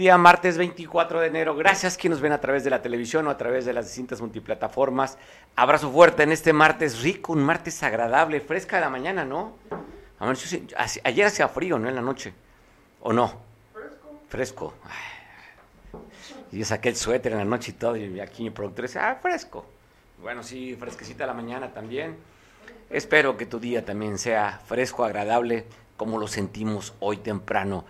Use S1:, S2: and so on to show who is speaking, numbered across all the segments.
S1: día, martes 24 de enero. Gracias quienes nos ven a través de la televisión o a través de las distintas multiplataformas. Abrazo fuerte en este martes rico, un martes agradable, fresca de la mañana, ¿no? Ayer hacía frío, ¿no? En la noche. ¿O no? Fresco. Fresco. Y yo saqué el suéter en la noche y todo, y aquí mi productor dice, ah, fresco. Bueno, sí, fresquecita la mañana también. Espero que tu día también sea fresco, agradable, como lo sentimos hoy temprano.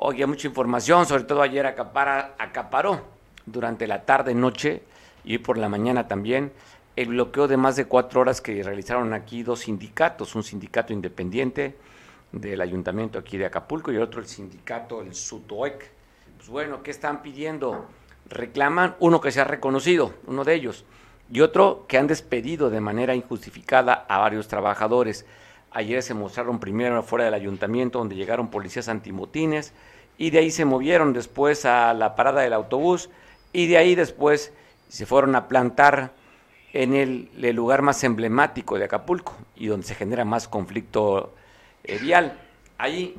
S1: Oye, mucha información, sobre todo ayer acapara, acaparó durante la tarde, noche y por la mañana también el bloqueo de más de cuatro horas que realizaron aquí dos sindicatos, un sindicato independiente del ayuntamiento aquí de Acapulco y otro el sindicato, el SUTOEC. Pues bueno, ¿qué están pidiendo? Reclaman uno que se ha reconocido, uno de ellos, y otro que han despedido de manera injustificada a varios trabajadores. Ayer se mostraron primero fuera del ayuntamiento donde llegaron policías antimotines y de ahí se movieron después a la parada del autobús y de ahí después se fueron a plantar en el, lugar más emblemático de Acapulco y donde se genera más conflicto eh, vial. Ahí,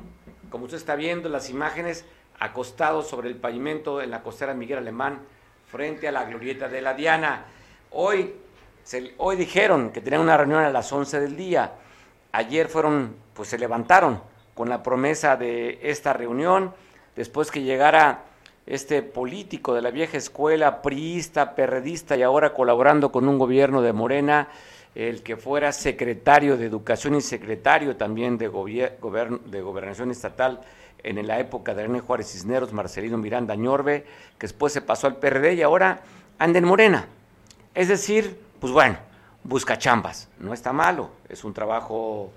S1: como usted está viendo las imágenes, acostados sobre el pavimento en la costera Miguel Alemán, frente a la glorieta de la Diana. Hoy, hoy dijeron que tenían una reunión a las 11 del día ayer fueron, pues se levantaron con la promesa de esta reunión, después que llegara este político de la vieja escuela, priista, perredista y ahora colaborando con un gobierno de Morena, el que fuera secretario de Educación y secretario también de, Gobernación Estatal en la época de René Juárez Cisneros, Marcelino Miranda Ñorbe, que después se pasó al PRD y ahora anda en Morena. Es decir, pues bueno, busca chambas. No está malo, es un trabajo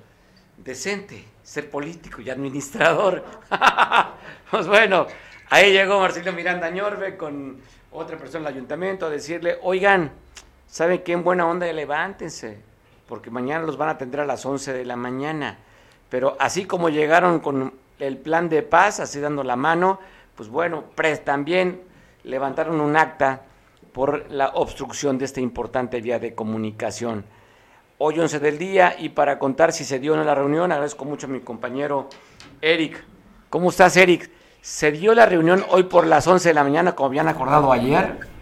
S1: decente, ser político y administrador. pues bueno, ahí llegó Marcelo Miranda Ñorbe con otra persona del ayuntamiento a decirle, oigan, ¿saben qué? En buena onda, levántense, porque mañana los van a atender a las 11 de la mañana. Pero así como llegaron con el plan de paz, así dando la mano, pues bueno, también levantaron un acta por la obstrucción de esta importante vía de comunicación. Hoy 11 del día y para contar si se dio en la reunión, agradezco mucho a mi compañero Eric. ¿Cómo estás, Eric? ¿Se dio la reunión hoy por las 11 de la mañana como habían acordado ayer?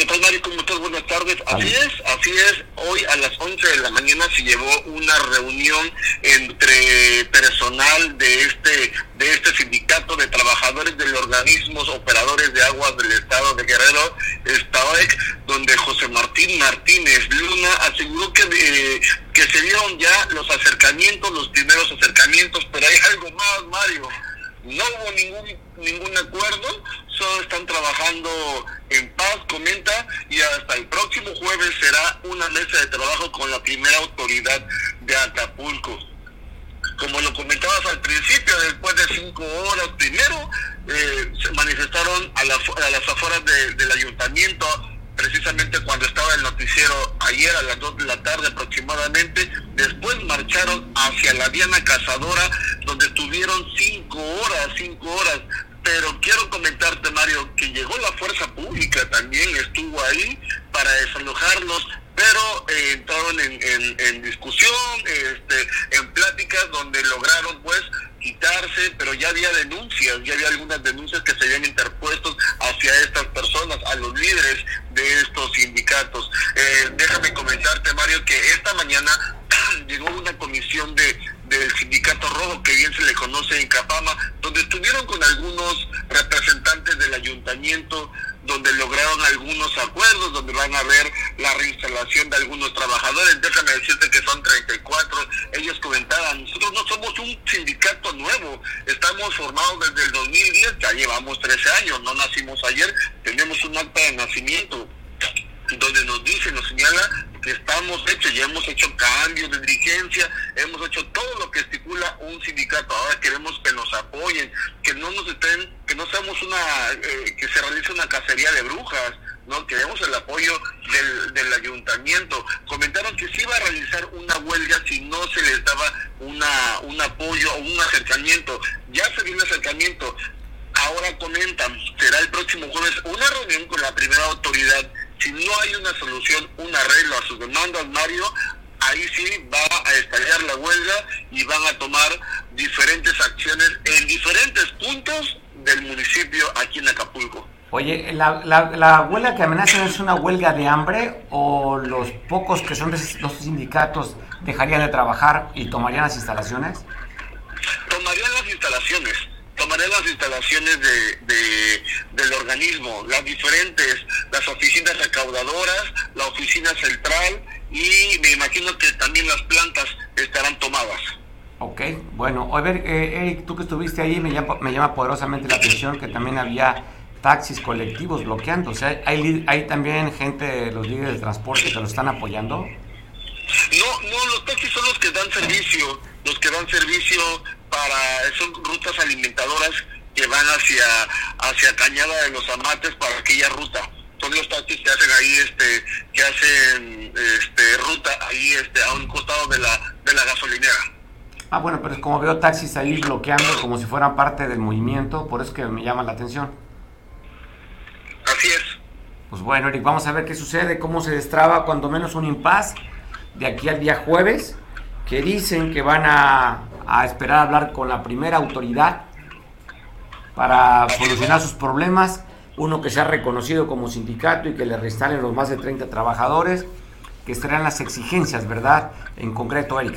S2: ¿Qué tal, Mario? ¿Cómo estás? Buenas tardes. Así es, así es. Hoy a las 11 de la mañana se llevó una reunión entre personal de este de este sindicato de trabajadores de los organismos operadores de aguas del estado de Guerrero, STAOEC, donde José Martín Martínez Luna aseguró que, que se dieron ya los acercamientos, los primeros acercamientos, pero hay algo más, Mario. No hubo ningún, ningún acuerdo, solo están trabajando en comenta, y hasta el próximo jueves será una mesa de trabajo con la primera autoridad de Acapulco. Como lo comentabas al principio, después de cinco horas, primero eh, se manifestaron a, a las afueras del ayuntamiento, precisamente cuando estaba el noticiero ayer a las dos de la tarde aproximadamente. Después marcharon hacia la Diana Cazadora, donde estuvieron cinco horas, cinco horas pero quiero comentarte, Mario, que llegó la fuerza pública también, estuvo ahí para desalojarlos, pero eh, entraron en, discusión, este, en pláticas donde lograron pues quitarse, pero ya había denuncias, ya había algunas denuncias que se habían interpuesto hacia estas personas, a los líderes de estos sindicatos. Eh, déjame comentarte, Mario, que esta mañana llegó una comisión de del sindicato rojo que bien se le conoce en Capama, donde estuvieron con algunos representantes del ayuntamiento, donde lograron algunos acuerdos, donde van a ver la reinstalación de algunos trabajadores. Déjame decirte que son 34. Ellos comentaban, nosotros no somos un sindicato nuevo, estamos formados desde el 2010, ya llevamos 13 años, no nacimos ayer, tenemos un acta de nacimiento donde nos dice, nos señala que estamos hechos, ya hemos hecho cambios de dirigencia, hemos hecho todo lo que estipula un sindicato. Ahora queremos que nos apoyen, que no nos estén, que no seamos una, eh, que se realice una cacería de brujas, ¿no? Queremos el apoyo del, del ayuntamiento. Comentaron que se iba a realizar una huelga si no se les daba una, un apoyo o un acercamiento. Ya se dio un acercamiento. Ahora comentan, será el próximo jueves una reunión con la primera autoridad si no hay una solución, un arreglo a sus demandas, Mario, ahí sí va a estallar la huelga y van a tomar diferentes acciones en diferentes puntos del municipio aquí en Acapulco.
S1: Oye, ¿la, la, huelga que amenazan es una huelga de hambre o los pocos que son los sindicatos dejarían de trabajar y tomarían las instalaciones?
S2: Tomarían las instalaciones, tomarían las instalaciones de, del organismo, las diferentes, las oficinas recaudadoras, la oficina central y me imagino que también las plantas estarán tomadas.
S1: Ok, bueno, a ver, eh, Eric, tú que estuviste ahí, me llama, me llama poderosamente la atención que también había taxis colectivos bloqueando. O sea, ¿hay, hay también gente, los líderes de transporte que lo están apoyando?
S2: No, no, los taxis son los que dan servicio, los que dan servicio para, son rutas alimentadoras que van hacia, hacia Cañada de los Amates para aquella ruta. Son los taxis que hacen ahí, este, que hacen, este, ruta ahí, este, a un costado de la, de la gasolinera.
S1: Ah, bueno, pero es como veo taxis ahí bloqueando como si fueran parte del movimiento, por eso que me llama la atención.
S2: Así es.
S1: Pues bueno, Eric, vamos a ver qué sucede, cómo se destraba cuando menos un impas de aquí al día jueves, que dicen que van a, a esperar a hablar con la primera autoridad para solucionar sus problemas, uno que se ha reconocido como sindicato y que le restalen los más de 30 trabajadores, que estarán las exigencias, ¿verdad? En concreto, Eric.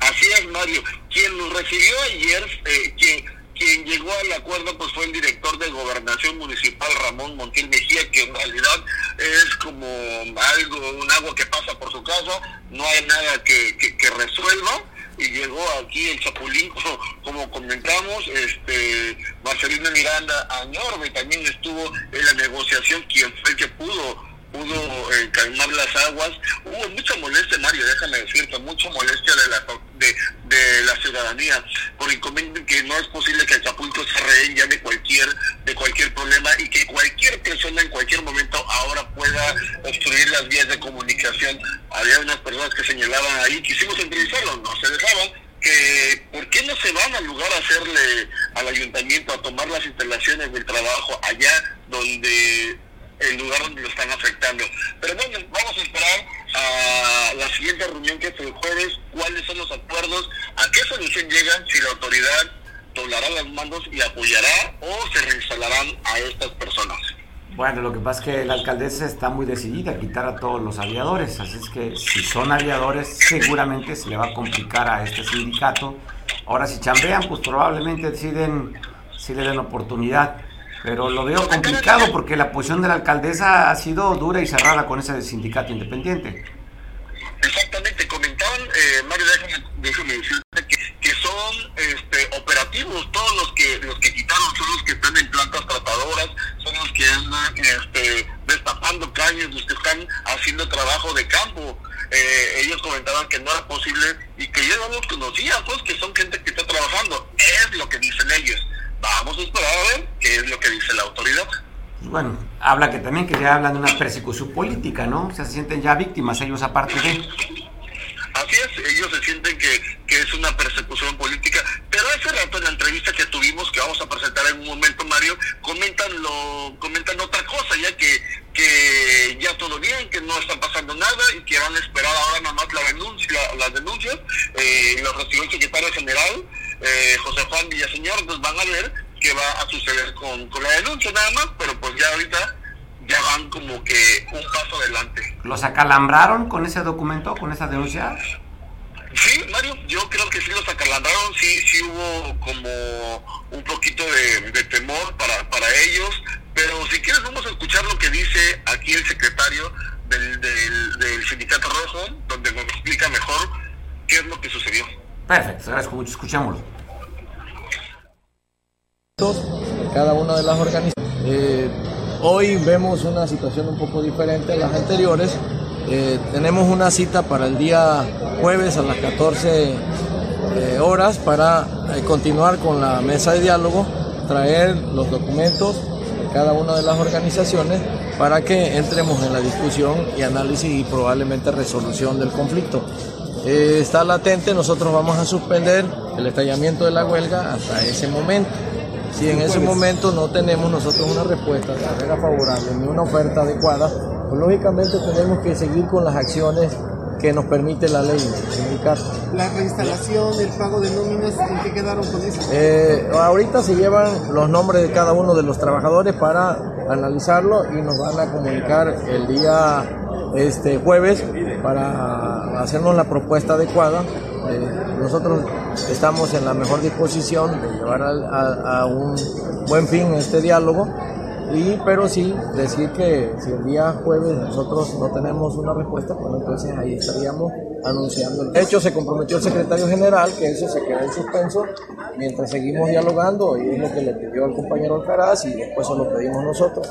S2: Así es, Mario. Quien nos recibió ayer, eh, quien quien llegó al acuerdo pues fue el director de gobernación municipal Ramón Montiel Mejía que en realidad es como algo un agua que pasa por su casa no hay nada que, que, resuelva y llegó aquí el Chapulín como, comentamos este Marcelino Miranda Añorbe también estuvo en la negociación quien fue el que pudo pudo eh, calmar las aguas. Hubo mucha molestia, Mario, déjame decirte, mucha molestia de la, de, de la ciudadanía, por inconveniente que no es posible que Acapulco se rehén ya de cualquier, de cualquier problema y que cualquier persona en cualquier momento ahora pueda obstruir las vías de comunicación. Había unas personas que señalaban ahí, quisimos entrevistarlos, no se dejaban, que por qué no se van al lugar a hacerle al ayuntamiento a tomar las instalaciones del trabajo allá donde el lugar donde lo están afectando. Pero bueno, vamos a esperar a la siguiente reunión que es el jueves, cuáles son los acuerdos, a qué solución llegan, si la autoridad doblará las manos y apoyará o se reinstalarán a estas personas.
S1: Bueno, lo que pasa es que la alcaldesa está muy decidida a quitar a todos los aviadores, así es que si son aviadores seguramente se le va a complicar a este sindicato. Ahora si chambean, pues probablemente deciden si le den oportunidad pero lo veo complicado porque la posición de la alcaldesa ha sido dura y cerrada con ese sindicato independiente.
S2: Exactamente, comentaban, eh, Mario, déjame, decirte que, son este, operativos, todos los que los que quitaron son los que están en plantas tratadoras, son los que andan este, destapando caños, los que están haciendo trabajo de campo. Eh, ellos comentaban que no era posible y que yo no los conocía, pues que son gente que está trabajando, es lo que dicen ellos vamos a esperar a ver qué es lo que dice la autoridad.
S1: Bueno, habla que también que ya hablan de una persecución política, ¿no? O sea, se sienten ya víctimas ellos aparte de...
S2: Así es, ellos se sienten que, que es una persecución política, pero hace rato en la entrevista que tuvimos, que vamos a presentar en un momento, Mario, comentan lo, comentan otra cosa, ya que, que ya todo bien, que no está pasando nada y que van a esperar ahora nada más la denuncia, las denuncias, eh, los recibió el secretario general, eh, José Juan Villaseñor, pues van a ver qué va a suceder con, con la denuncia nada más, pero pues ya ahorita ya van como que un paso adelante.
S1: ¿Los acalambraron con ese documento, con esa denuncia?
S2: Sí, Mario, yo creo que sí los acalambraron, sí, sí hubo como un poquito de, temor para, para ellos, pero si quieres vamos a escuchar lo que dice aquí el secretario del, del, del Sindicato Rojo, donde nos explica mejor qué es lo que sucedió.
S1: Perfecto, gracias mucho, escuchámoslo.
S3: Cada una de las organizaciones. Eh, hoy vemos una situación un poco diferente a las anteriores. Eh, tenemos una cita para el día jueves a las 14 eh, horas para continuar con la mesa de diálogo, traer los documentos de cada una de las organizaciones para que entremos en la discusión y análisis y probablemente resolución del conflicto. Está latente, nosotros vamos a suspender el estallamiento de la huelga hasta ese momento. Si en ese momento no tenemos nosotros una respuesta de manera favorable ni una oferta adecuada, pues lógicamente tenemos que seguir con las acciones que nos permite la ley.
S4: La reinstalación, el pago de nóminas, ¿en qué quedaron con eso?
S3: Eh, ahorita se llevan los nombres de cada uno de los trabajadores para analizarlo y nos van a comunicar el día este jueves para hacernos la propuesta adecuada. Eh, nosotros estamos en la mejor disposición de llevar a, un buen fin este diálogo y, pero sí, decir que si el día jueves nosotros no tenemos una respuesta, pues entonces ahí estaríamos anunciando. De hecho, se comprometió el secretario general que eso se queda en suspenso mientras seguimos dialogando y es lo que le pidió el compañero Alcaraz y después se lo pedimos nosotros.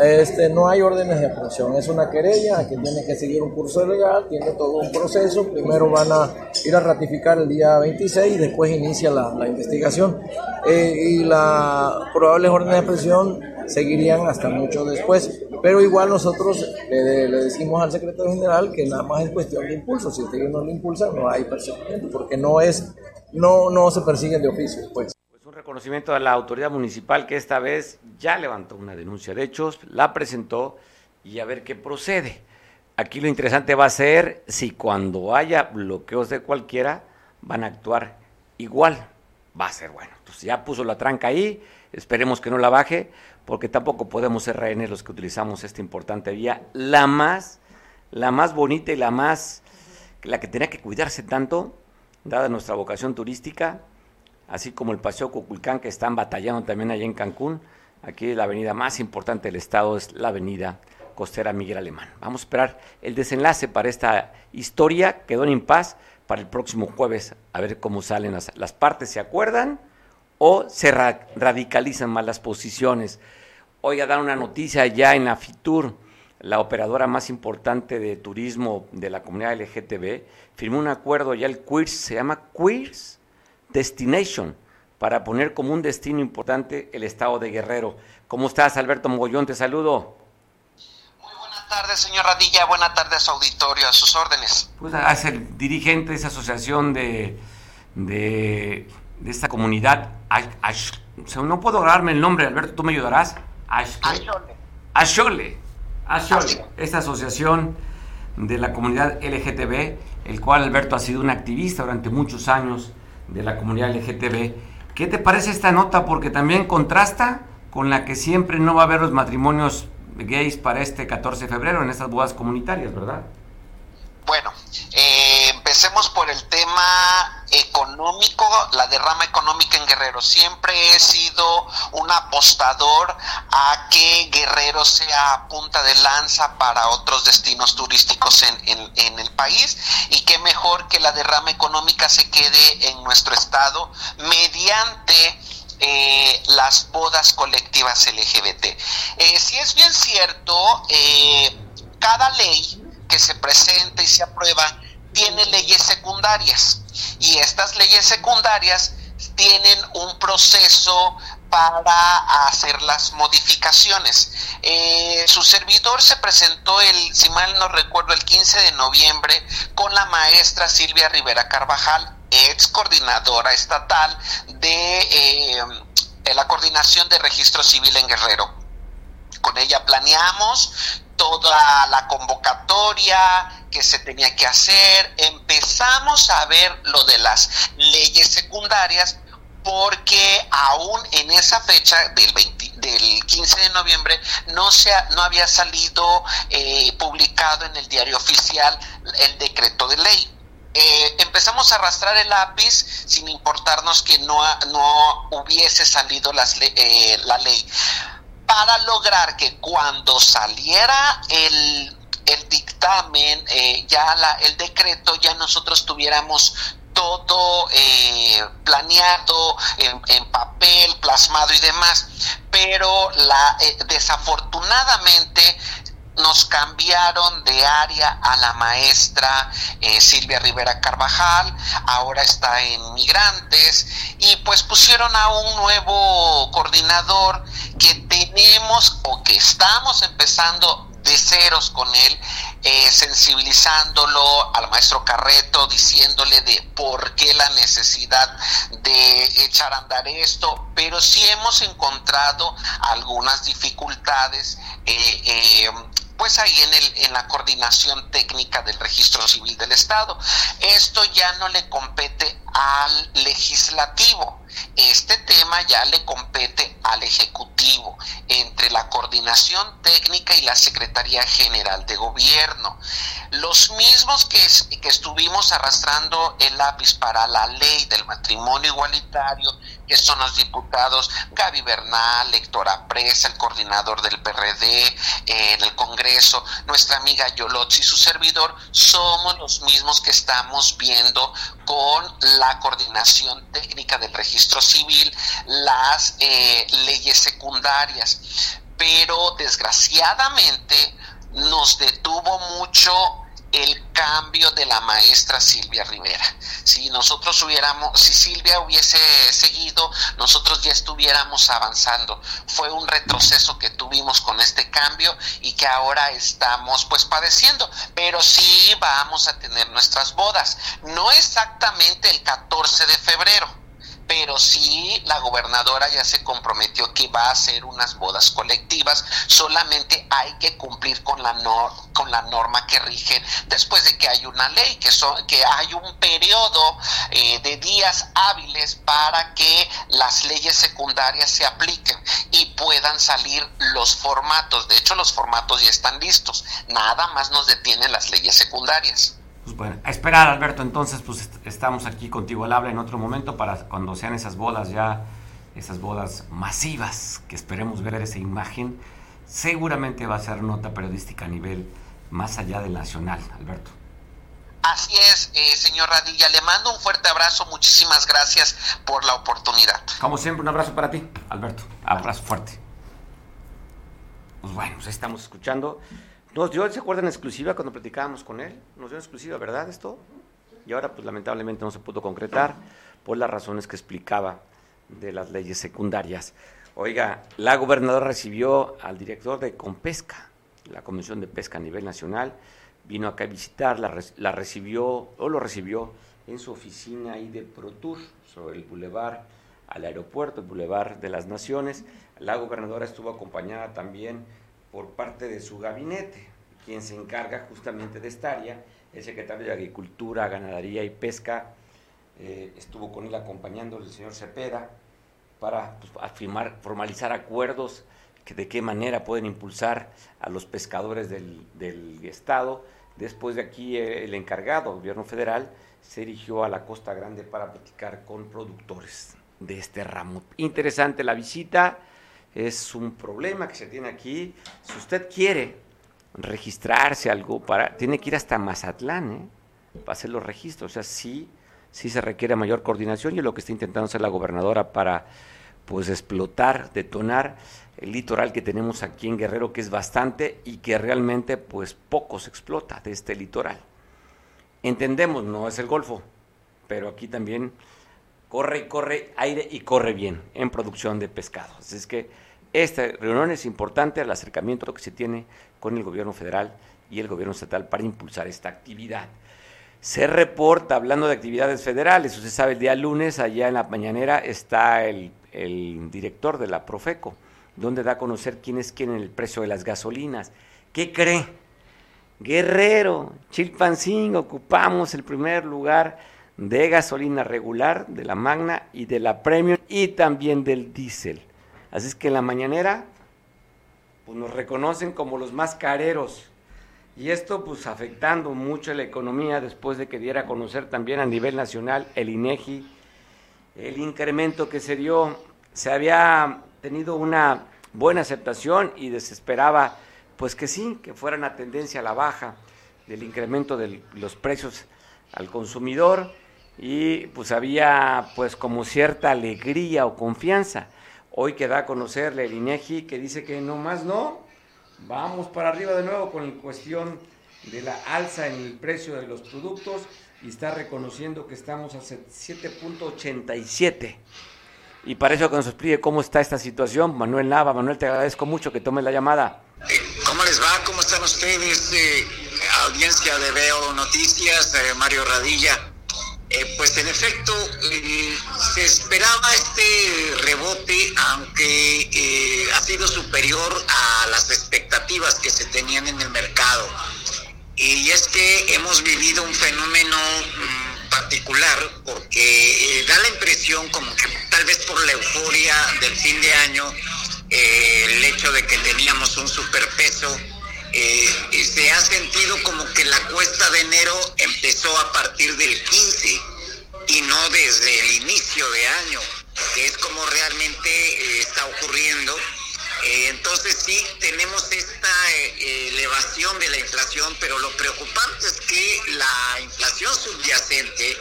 S3: Este, no hay órdenes de aprehensión, es una querella que tiene que seguir un curso legal, tiene todo un proceso. Primero van a ir a ratificar el día 26 y después inicia la, la investigación. Eh, y las probables órdenes de aprehensión seguirían hasta mucho después. Pero igual nosotros le, decimos al secretario general que nada más es cuestión de impulso. Si usted no lo impulsa, no hay perseguimiento, porque no es, no, no se persiguen de oficio, pues.
S1: pues. un reconocimiento a la autoridad municipal que esta vez ya levantó una denuncia de hechos, la presentó y a ver qué procede. Aquí lo interesante va a ser si cuando haya bloqueos de cualquiera van a actuar igual. Va a ser bueno. Entonces ya puso la tranca ahí, esperemos que no la baje, porque tampoco podemos ser rehenes los que utilizamos esta importante vía, la más, la más bonita y la más, la que tenía que cuidarse tanto, dada nuestra vocación turística, así como el Paseo Cuculcán, que están batallando también allá en Cancún. Aquí la avenida más importante del estado es la avenida costera Miguel Alemán. Vamos a esperar el desenlace para esta historia, quedó en paz para el próximo jueves, a ver cómo salen las, las partes, ¿se acuerdan? O se ra radicalizan más las posiciones. Hoy a dar una noticia ya en la FITUR, la operadora más importante de turismo de la comunidad LGTB, firmó un acuerdo ya el QUEERS, se llama QUEERS Destination, para poner como un destino importante el estado de Guerrero. ¿Cómo estás, Alberto Mogollón? Te saludo.
S5: Muy buenas tardes, señor Radilla. Buenas tardes a su auditorio, a sus órdenes.
S1: Pues es el dirigente de esa asociación de, de, de esta comunidad. no puedo agarrarme el nombre, Alberto, ¿tú me ayudarás? Ashole. Ashole. Esta asociación de la comunidad LGTB, el cual Alberto ha sido un activista durante muchos años de la comunidad LGTB. ¿Qué te parece esta nota? Porque también contrasta con la que siempre no va a haber los matrimonios gays para este 14 de febrero en estas bodas comunitarias, ¿verdad?
S5: Bueno, eh, por el tema económico, la derrama económica en Guerrero. Siempre he sido un apostador a que Guerrero sea punta de lanza para otros destinos turísticos en, el país y que mejor que la derrama económica se quede en nuestro estado mediante eh, las bodas colectivas LGBT. Eh, si es bien cierto, eh, cada ley que se presenta y se aprueba tiene leyes secundarias y estas leyes secundarias tienen un proceso para hacer las modificaciones. Eh, su servidor se presentó el, si mal no recuerdo, el 15 de noviembre con la maestra Silvia Rivera Carvajal, ex coordinadora estatal de eh, la coordinación de registro civil en Guerrero. Con ella planeamos toda la convocatoria que se tenía que hacer, empezamos a ver lo de las leyes secundarias porque aún en esa fecha del, del 15 de noviembre no, se no había salido eh, publicado en el diario oficial el decreto de ley. Eh, empezamos a arrastrar el lápiz sin importarnos que no, no hubiese salido las, eh, la ley para lograr que cuando saliera el, el dictamen, eh, ya la, el decreto, ya nosotros tuviéramos todo eh, planeado en, en, papel, plasmado y demás. Pero la, eh, desafortunadamente nos cambiaron de área a la maestra eh, Silvia Rivera Carvajal, ahora está en Migrantes, y pues pusieron a un nuevo coordinador que tenemos o que estamos empezando de ceros con él, eh, sensibilizándolo al maestro Carreto, diciéndole de por qué la necesidad de echar a andar esto, pero sí hemos encontrado algunas dificultades eh, pues ahí en, el, en la coordinación técnica del registro civil del Estado. Esto ya no le compete al legislativo. Este tema ya le compete al Ejecutivo, entre la coordinación técnica y la Secretaría General de Gobierno. Los mismos que, que estuvimos arrastrando el lápiz para la ley del matrimonio igualitario, que son los diputados Gaby Bernal, Héctor Presa, el coordinador del PRD eh, en el Congreso, nuestra amiga Yolotzi y su servidor, somos los mismos que estamos viendo con la coordinación técnica del registro civil las eh, leyes secundarias. Pero desgraciadamente nos detuvo mucho el cambio de la maestra Silvia Rivera. Si nosotros hubiéramos, si Silvia hubiese seguido, nosotros ya estuviéramos avanzando. Fue un retroceso que tuvimos con este cambio y que ahora estamos pues padeciendo, pero sí vamos a tener nuestras bodas. No exactamente el 14 de febrero, pero sí la gobernadora ya se comprometió que va a hacer unas bodas colectivas, solamente hay que cumplir con la, con la norma que rige después de que hay una ley, que, son, que hay un periodo eh, de días hábiles para que las leyes secundarias se apliquen y puedan salir los formatos. De hecho, los formatos ya están listos, nada más nos detienen las leyes secundarias.
S1: Pues bueno, a esperar, Alberto. Entonces, pues estamos aquí contigo al habla en otro momento para cuando sean esas bodas ya, esas bodas masivas que esperemos ver esa imagen. Seguramente va a ser nota periodística a nivel más allá del nacional, Alberto.
S5: Así es, eh, señor Radilla. Le mando un fuerte abrazo. Muchísimas gracias por la oportunidad.
S1: Como siempre, un abrazo para ti, Alberto. Abrazo fuerte. Pues bueno, pues estamos escuchando nos dio, ¿se acuerdan exclusiva cuando platicábamos con él? Nos dio exclusiva, ¿verdad esto? Y ahora pues lamentablemente no se pudo concretar por las razones que explicaba de las leyes secundarias. Oiga, la gobernadora recibió al director de Compesca, la Comisión de Pesca a nivel nacional, vino acá a visitarla, la recibió, o lo recibió en su oficina ahí de ProTour, sobre el bulevar al aeropuerto, el bulevar de las Naciones. La gobernadora estuvo acompañada también por parte de su gabinete, quien se encarga justamente de esta área, el secretario de Agricultura, Ganadería y Pesca, eh, estuvo con él acompañando el señor Cepeda para pues, formalizar acuerdos que de qué manera pueden impulsar a los pescadores del, Estado. Después de aquí eh, el encargado, gobierno federal, se dirigió a la Costa Grande para platicar con productores de este ramo. Interesante la visita es un problema que se tiene aquí. Si usted quiere registrarse algo, para, tiene que ir hasta Mazatlán ¿eh? para hacer los registros. O sea, sí, sí se requiere mayor coordinación y es lo que está intentando hacer la gobernadora para pues explotar, detonar el litoral que tenemos aquí en Guerrero, que es bastante y que realmente pues poco se explota de este litoral. Entendemos, no es el Golfo, pero aquí también corre y corre aire y corre bien en producción de pescado. Así es que esta reunión es importante al acercamiento que se tiene con el gobierno federal y el gobierno estatal para impulsar esta actividad. Se reporta, hablando de actividades federales, usted sabe, el día lunes, allá en la mañanera, está el, director de la Profeco, donde da a conocer quién es quién el precio de las gasolinas. ¿Qué cree? Guerrero, Chilpancingo, ocupamos el primer lugar de gasolina regular, de la Magna y de la Premium y también del diésel. Así es que en la mañanera pues nos reconocen como los más careros. Y esto pues afectando mucho la economía después de que diera a conocer también a nivel nacional el INEGI el incremento que se dio. Se había tenido una buena aceptación y desesperaba pues que sí, que fuera una tendencia a la baja del incremento de los precios al consumidor y pues había pues como cierta alegría o confianza. Hoy queda a conocerle el INEGI que dice que no más no, vamos para arriba de nuevo con la cuestión de la alza en el precio de los productos y está reconociendo que estamos a 7.87. Y para eso que nos explique cómo está esta situación, Manuel Nava. Manuel, te agradezco mucho que tomes la llamada.
S6: ¿Cómo les va? ¿Cómo están ustedes? Eh, audiencia de Veo Noticias, eh, Mario Radilla. Eh, pues en efecto, eh, se esperaba este rebote, aunque eh, ha sido superior a las expectativas que se tenían en el mercado. Y es que hemos vivido un fenómeno mm, particular porque eh, da la impresión como que tal vez por la euforia del fin de año, eh, el hecho de que teníamos un superpeso, eh, se ha sentido como que la cuesta de enero empezó a partir del 15 y no desde el inicio de año, que es como realmente eh, está ocurriendo. Eh, entonces sí, tenemos esta elevación de la inflación, pero lo preocupante es que la inflación subyacente,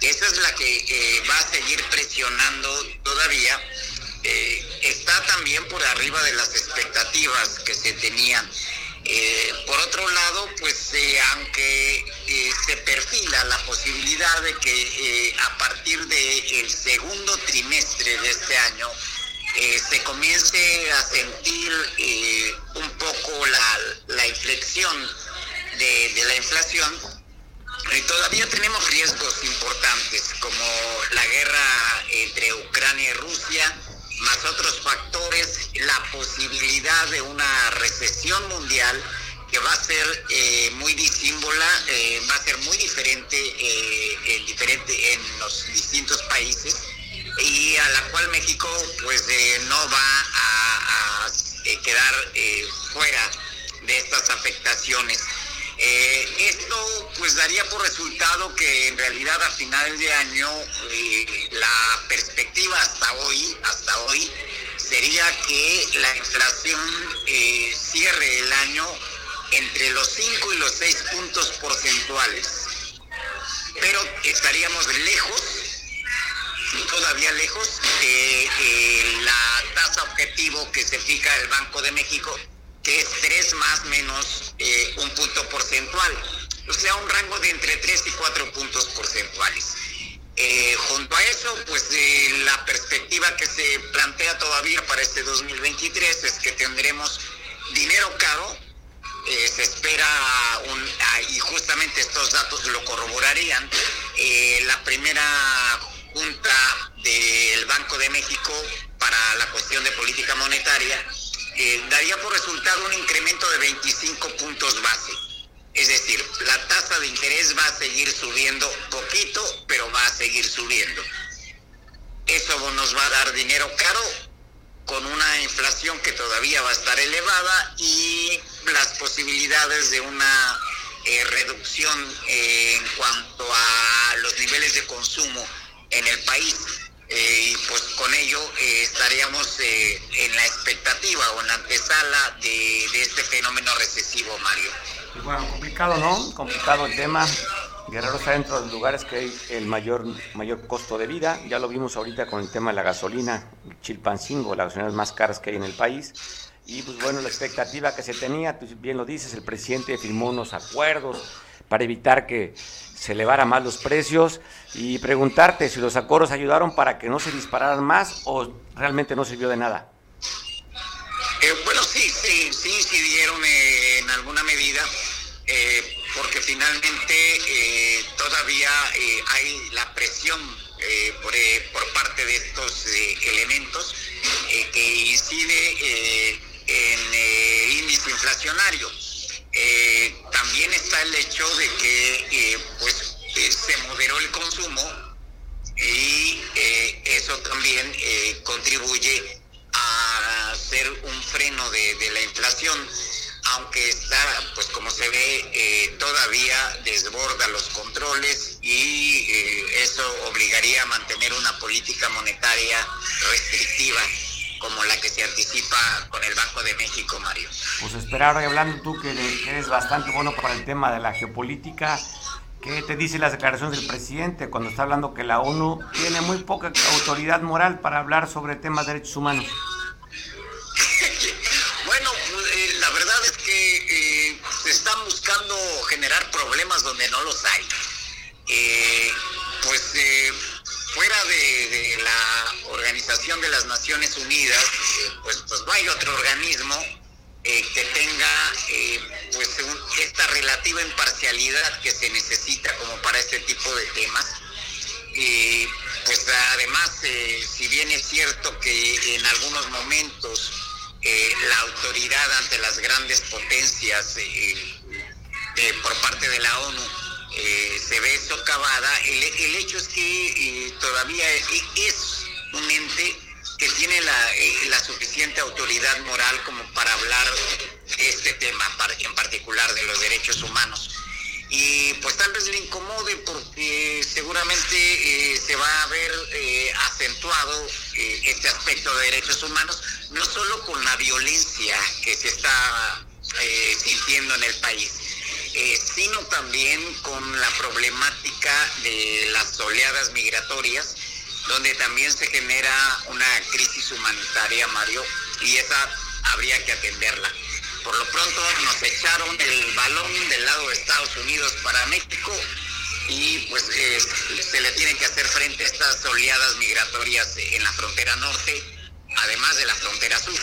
S6: esa es la que va a seguir presionando todavía, está también por arriba de las expectativas que se tenían. Eh, por otro lado, pues eh, aunque eh, se perfila la posibilidad de que a partir del segundo trimestre de este año se comience a sentir un poco la, inflexión de, de la inflación, todavía tenemos riesgos importantes como la guerra entre Ucrania y Rusia, más otros factores, la posibilidad de una recesión mundial que va a ser eh, muy disímbola, eh, va a ser muy diferente, eh, en diferente en los distintos países y a la cual México pues no va a, a quedar fuera de estas afectaciones. Eh, esto pues daría por resultado que en realidad a finales de año eh, la perspectiva hasta hoy, hasta hoy, sería que la inflación eh, cierre el año entre los 5 y los 6 puntos porcentuales. Pero estaríamos lejos, todavía lejos, de la tasa objetivo que se fija el Banco de México que es 3 más menos eh, un punto porcentual, o sea, un rango de entre 3 y 4 puntos porcentuales. Eh, junto a eso, pues eh, la perspectiva que se plantea todavía para este 2023 es que tendremos dinero caro, se espera, un, ah, y justamente estos datos lo corroborarían, la primera junta del Banco de México para la cuestión de política monetaria daría por resultado un incremento de 25 puntos base. Es decir, la tasa de interés va a seguir subiendo poquito, pero va a seguir subiendo. Eso nos va a dar dinero caro con una inflación que todavía va a estar elevada y las posibilidades de una eh, reducción eh, en cuanto a los niveles de consumo en el país eh, y pues con ello estaríamos en la expectativa o en la antesala de, este fenómeno recesivo, Mario.
S1: Bueno, complicado, ¿no? Complicado el tema. Guerrero está dentro de los lugares que hay el mayor, mayor costo de vida. Ya lo vimos ahorita con el tema de la gasolina, Chilpancingo, las gasolinas más caras que hay en el país. Y pues bueno, la expectativa que se tenía, pues bien lo dices, el presidente firmó unos acuerdos para evitar que se elevaran más los precios y preguntarte si los acuerdos ayudaron para que no se dispararan más o realmente no sirvió de nada.
S6: Eh, bueno, sí, sí, sí incidieron eh, en alguna medida, eh, porque finalmente todavía hay la presión por, por, parte de estos elementos que incide en el índice inflacionario. también está el hecho de que pues se moderó el consumo y eso también contribuye a hacer un freno de, la inflación, aunque está, pues como se ve, eh, todavía desborda los controles y eso obligaría a mantener una política monetaria restrictiva como la que se anticipa con el Banco de México, Mario.
S1: Pues esperar, hablando tú que eres bastante bueno para el tema de la geopolítica, ¿Qué te dice las declaraciones del presidente cuando está hablando que la ONU tiene muy poca autoridad moral para hablar sobre temas de derechos humanos?
S6: bueno, eh, la verdad es que eh, están buscando generar problemas donde no los hay. Eh, pues fuera de, la Organización de las Naciones Unidas, pues, pues no hay otro organismo eh, que tenga eh, pues esta relativa imparcialidad que se necesita como para este tipo de temas. y pues además, eh, si bien es cierto que en algunos momentos eh, la autoridad ante las grandes potencias por parte de la ONU se ve socavada, el hecho es que todavía es un ente que tiene la, la, suficiente autoridad moral como para hablar de este tema, en particular de los derechos humanos. Y pues tal vez le incomode porque seguramente eh, se va a ver eh, acentuado eh, este aspecto de derechos humanos, no solo con la violencia que se está sintiendo en el país, sino también con la problemática de las oleadas migratorias, donde también se genera una crisis humanitaria, Mario, y esa habría que atenderla. Por lo pronto nos echaron el balón del lado de Estados Unidos para México y pues eh, se le tienen que hacer frente a estas oleadas migratorias en la frontera norte, además de la frontera sur.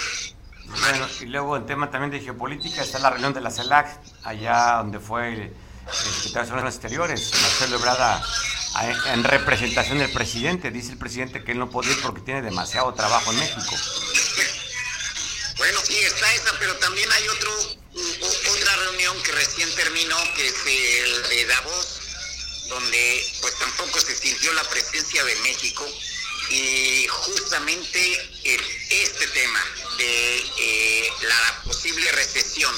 S1: Bueno, y luego en tema también de geopolítica está la reunión de la CELAC, allá donde fue el, secretario de Exteriores, Marcelo Ebrada, en representación del presidente. Dice el presidente que él no puede ir porque tiene demasiado trabajo en México.
S6: Bueno, sí, está esa, pero también hay otro otra reunión que recién terminó, que es el de Davos, donde pues tampoco se sintió la presencia de México y justamente este tema de eh, la posible recesión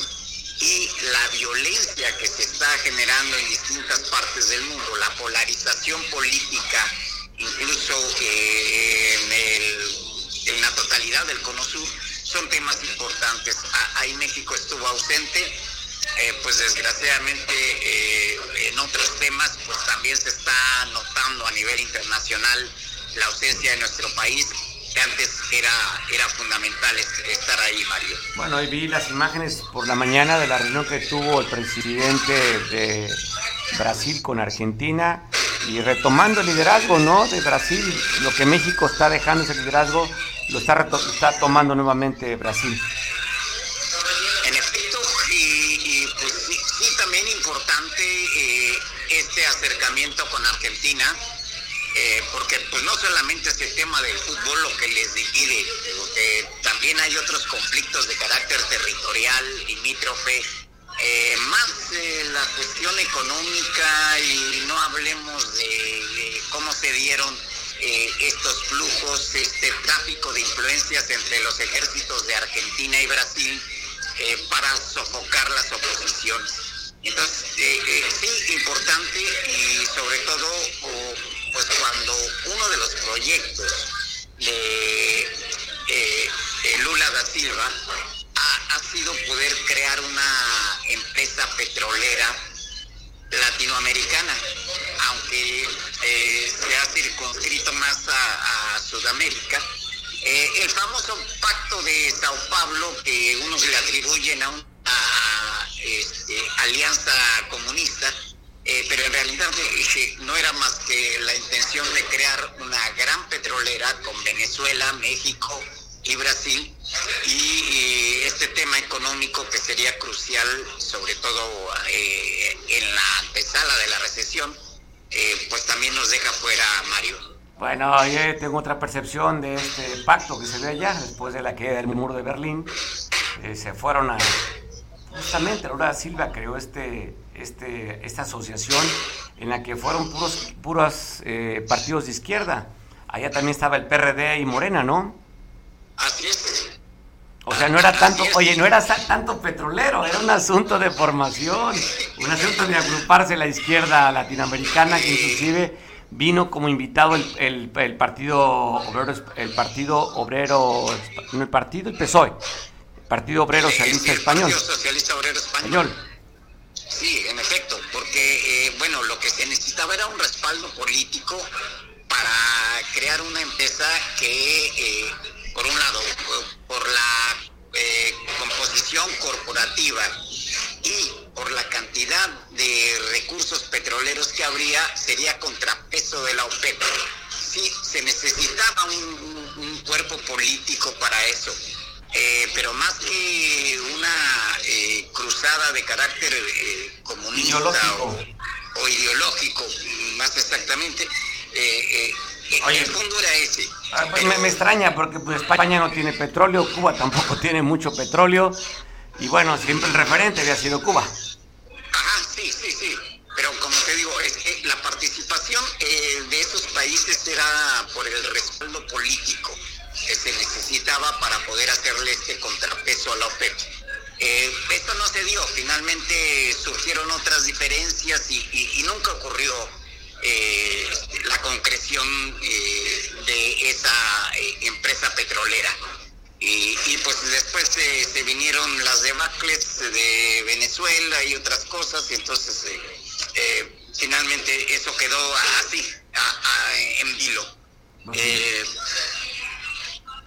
S6: y la violencia que se está generando en distintas partes del mundo, la polarización política, incluso eh, en, la totalidad del Cono Sur, son temas importantes. Ah, ahí México estuvo ausente, eh, pues desgraciadamente eh, en otros temas pues también se está notando a nivel internacional la ausencia de nuestro país que antes era, era fundamental estar ahí, Mario.
S1: Bueno, hoy vi las imágenes por la mañana de la reunión que tuvo el presidente de Brasil con Argentina y retomando el liderazgo, ¿no? De Brasil, lo que México está dejando ese liderazgo lo está, está tomando nuevamente Brasil.
S6: En efecto, y, pues sí, también importante eh, este acercamiento con Argentina, eh, porque pues no solamente es el tema del fútbol lo que les divide, porque también hay otros conflictos de carácter territorial, limítrofe, eh, más la cuestión económica y no hablemos de cómo se dieron eh, estos flujos, este tráfico de influencias entre los ejércitos de Argentina y Brasil eh, para sofocar las oposiciones. Entonces, eh, sí, importante y sobre todo, pues cuando uno de los proyectos de Lula da Silva ha, ha sido poder crear una empresa petrolera latinoamericana, aunque eh, se ha circunscrito más a, Sudamérica. Eh, el famoso pacto de Sao Paulo, que unos le atribuyen a una este, alianza comunista, eh, pero en realidad no era más que la intención de crear una gran petrolera con Venezuela, México, y Brasil y, este tema económico que sería crucial sobre todo eh, en la antesala de la recesión eh, pues también nos deja fuera Mario
S1: bueno, yo tengo otra percepción de este pacto que se ve allá después de la caída del muro de Berlín. Eh, se fueron a. Justamente, Laura Silva creó este, este, esta asociación en la que fueron puros, puros partidos de izquierda. Allá también estaba el PRD y Morena, ¿no?
S6: Así es.
S1: O sea, no era tanto, oye, no era tanto petrolero, era un asunto de formación, un asunto de agruparse la izquierda latinoamericana que inclusive vino como invitado el, el, partido obrero, el partido obrero, no el partido, el PSOE, Partido Obrero Socialista Español.
S6: Partido Socialista Obrero Español. Sí, en efecto, porque eh, bueno, lo que se necesitaba era un respaldo político para crear una empresa que eh, por un lado, por la eh, composición corporativa y por la cantidad de recursos petroleros que habría, sería contrapeso de la OPEP. Sí, se necesitaba un, cuerpo político para eso. Eh, pero más que una eh, cruzada de carácter comunista o, ideológico, más exactamente, el fondo era ese.
S1: Ah, pues me, me, extraña porque pues, España no tiene petróleo, Cuba tampoco tiene mucho petróleo y bueno, siempre el referente había sido Cuba.
S6: Ajá, sí, sí, sí. Pero como te digo, es que la participación eh, de esos países era por el respaldo político que se necesitaba para poder hacerle este contrapeso a la OPEP. Eh, esto no se dio, finalmente surgieron otras diferencias y, nunca ocurrió eh, la concreción eh, de esa empresa petrolera. Y, pues después se, vinieron las debacles de Venezuela y otras cosas, y entonces finalmente eso quedó así, en vilo.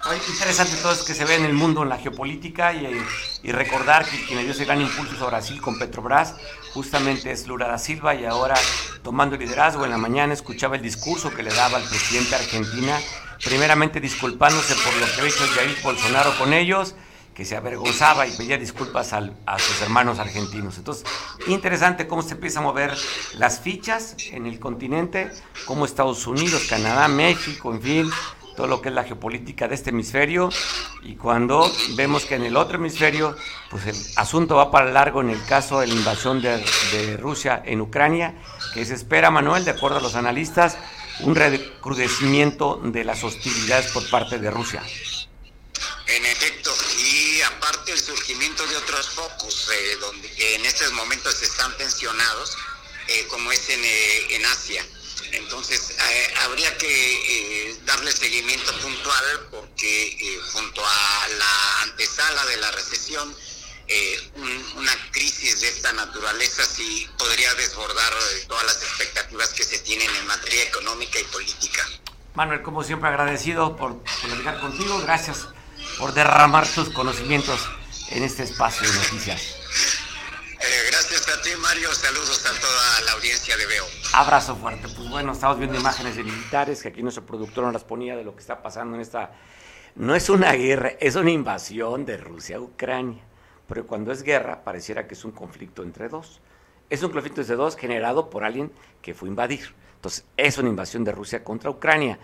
S1: Interesante todo eso que se ve en el mundo, en la geopolítica, y, recordar que quien dio ese gran impulso a Brasil con Petrobras justamente es Lula da Silva, y ahora tomando liderazgo en la mañana escuchaba el discurso que le daba al presidente de Argentina, primeramente disculpándose por lo que había hecho Jair Bolsonaro con ellos, que se avergonzaba y pedía disculpas a sus hermanos argentinos. Entonces, interesante cómo se empieza a mover las fichas en el continente, como Estados Unidos, Canadá, México, en fin, todo lo que es la geopolítica de este hemisferio y cuando vemos que en el otro hemisferio pues el asunto va para largo en el caso de la invasión de, Rusia en Ucrania, que se espera, Manuel, de acuerdo a los analistas, un recrudecimiento de las hostilidades por parte de Rusia.
S6: En efecto, y aparte el surgimiento de otros focos eh, donde que en estos momentos están tensionados, eh, como es en, eh, en Asia. Entonces, eh, habría que eh, darle seguimiento puntual porque eh, junto a la antesala de la recesión, una crisis de esta naturaleza sí podría desbordar todas las expectativas que se tienen en materia económica y política.
S1: Manuel, como siempre agradecido por platicar contigo, gracias por derramar tus conocimientos en este espacio de noticias.
S6: gracias a ti, Mario. Saludos a toda la audiencia de Veo.
S1: Abrazo fuerte. Pues bueno, estamos viendo imágenes de militares que aquí nuestro productor nos las ponía de lo que está pasando en esta. No es una guerra, es una invasión de Rusia a Ucrania. Pero cuando es guerra, pareciera que es un conflicto entre dos. Es un conflicto entre dos generado por alguien que fue a invadir. Entonces, es una invasión de Rusia contra Ucrania.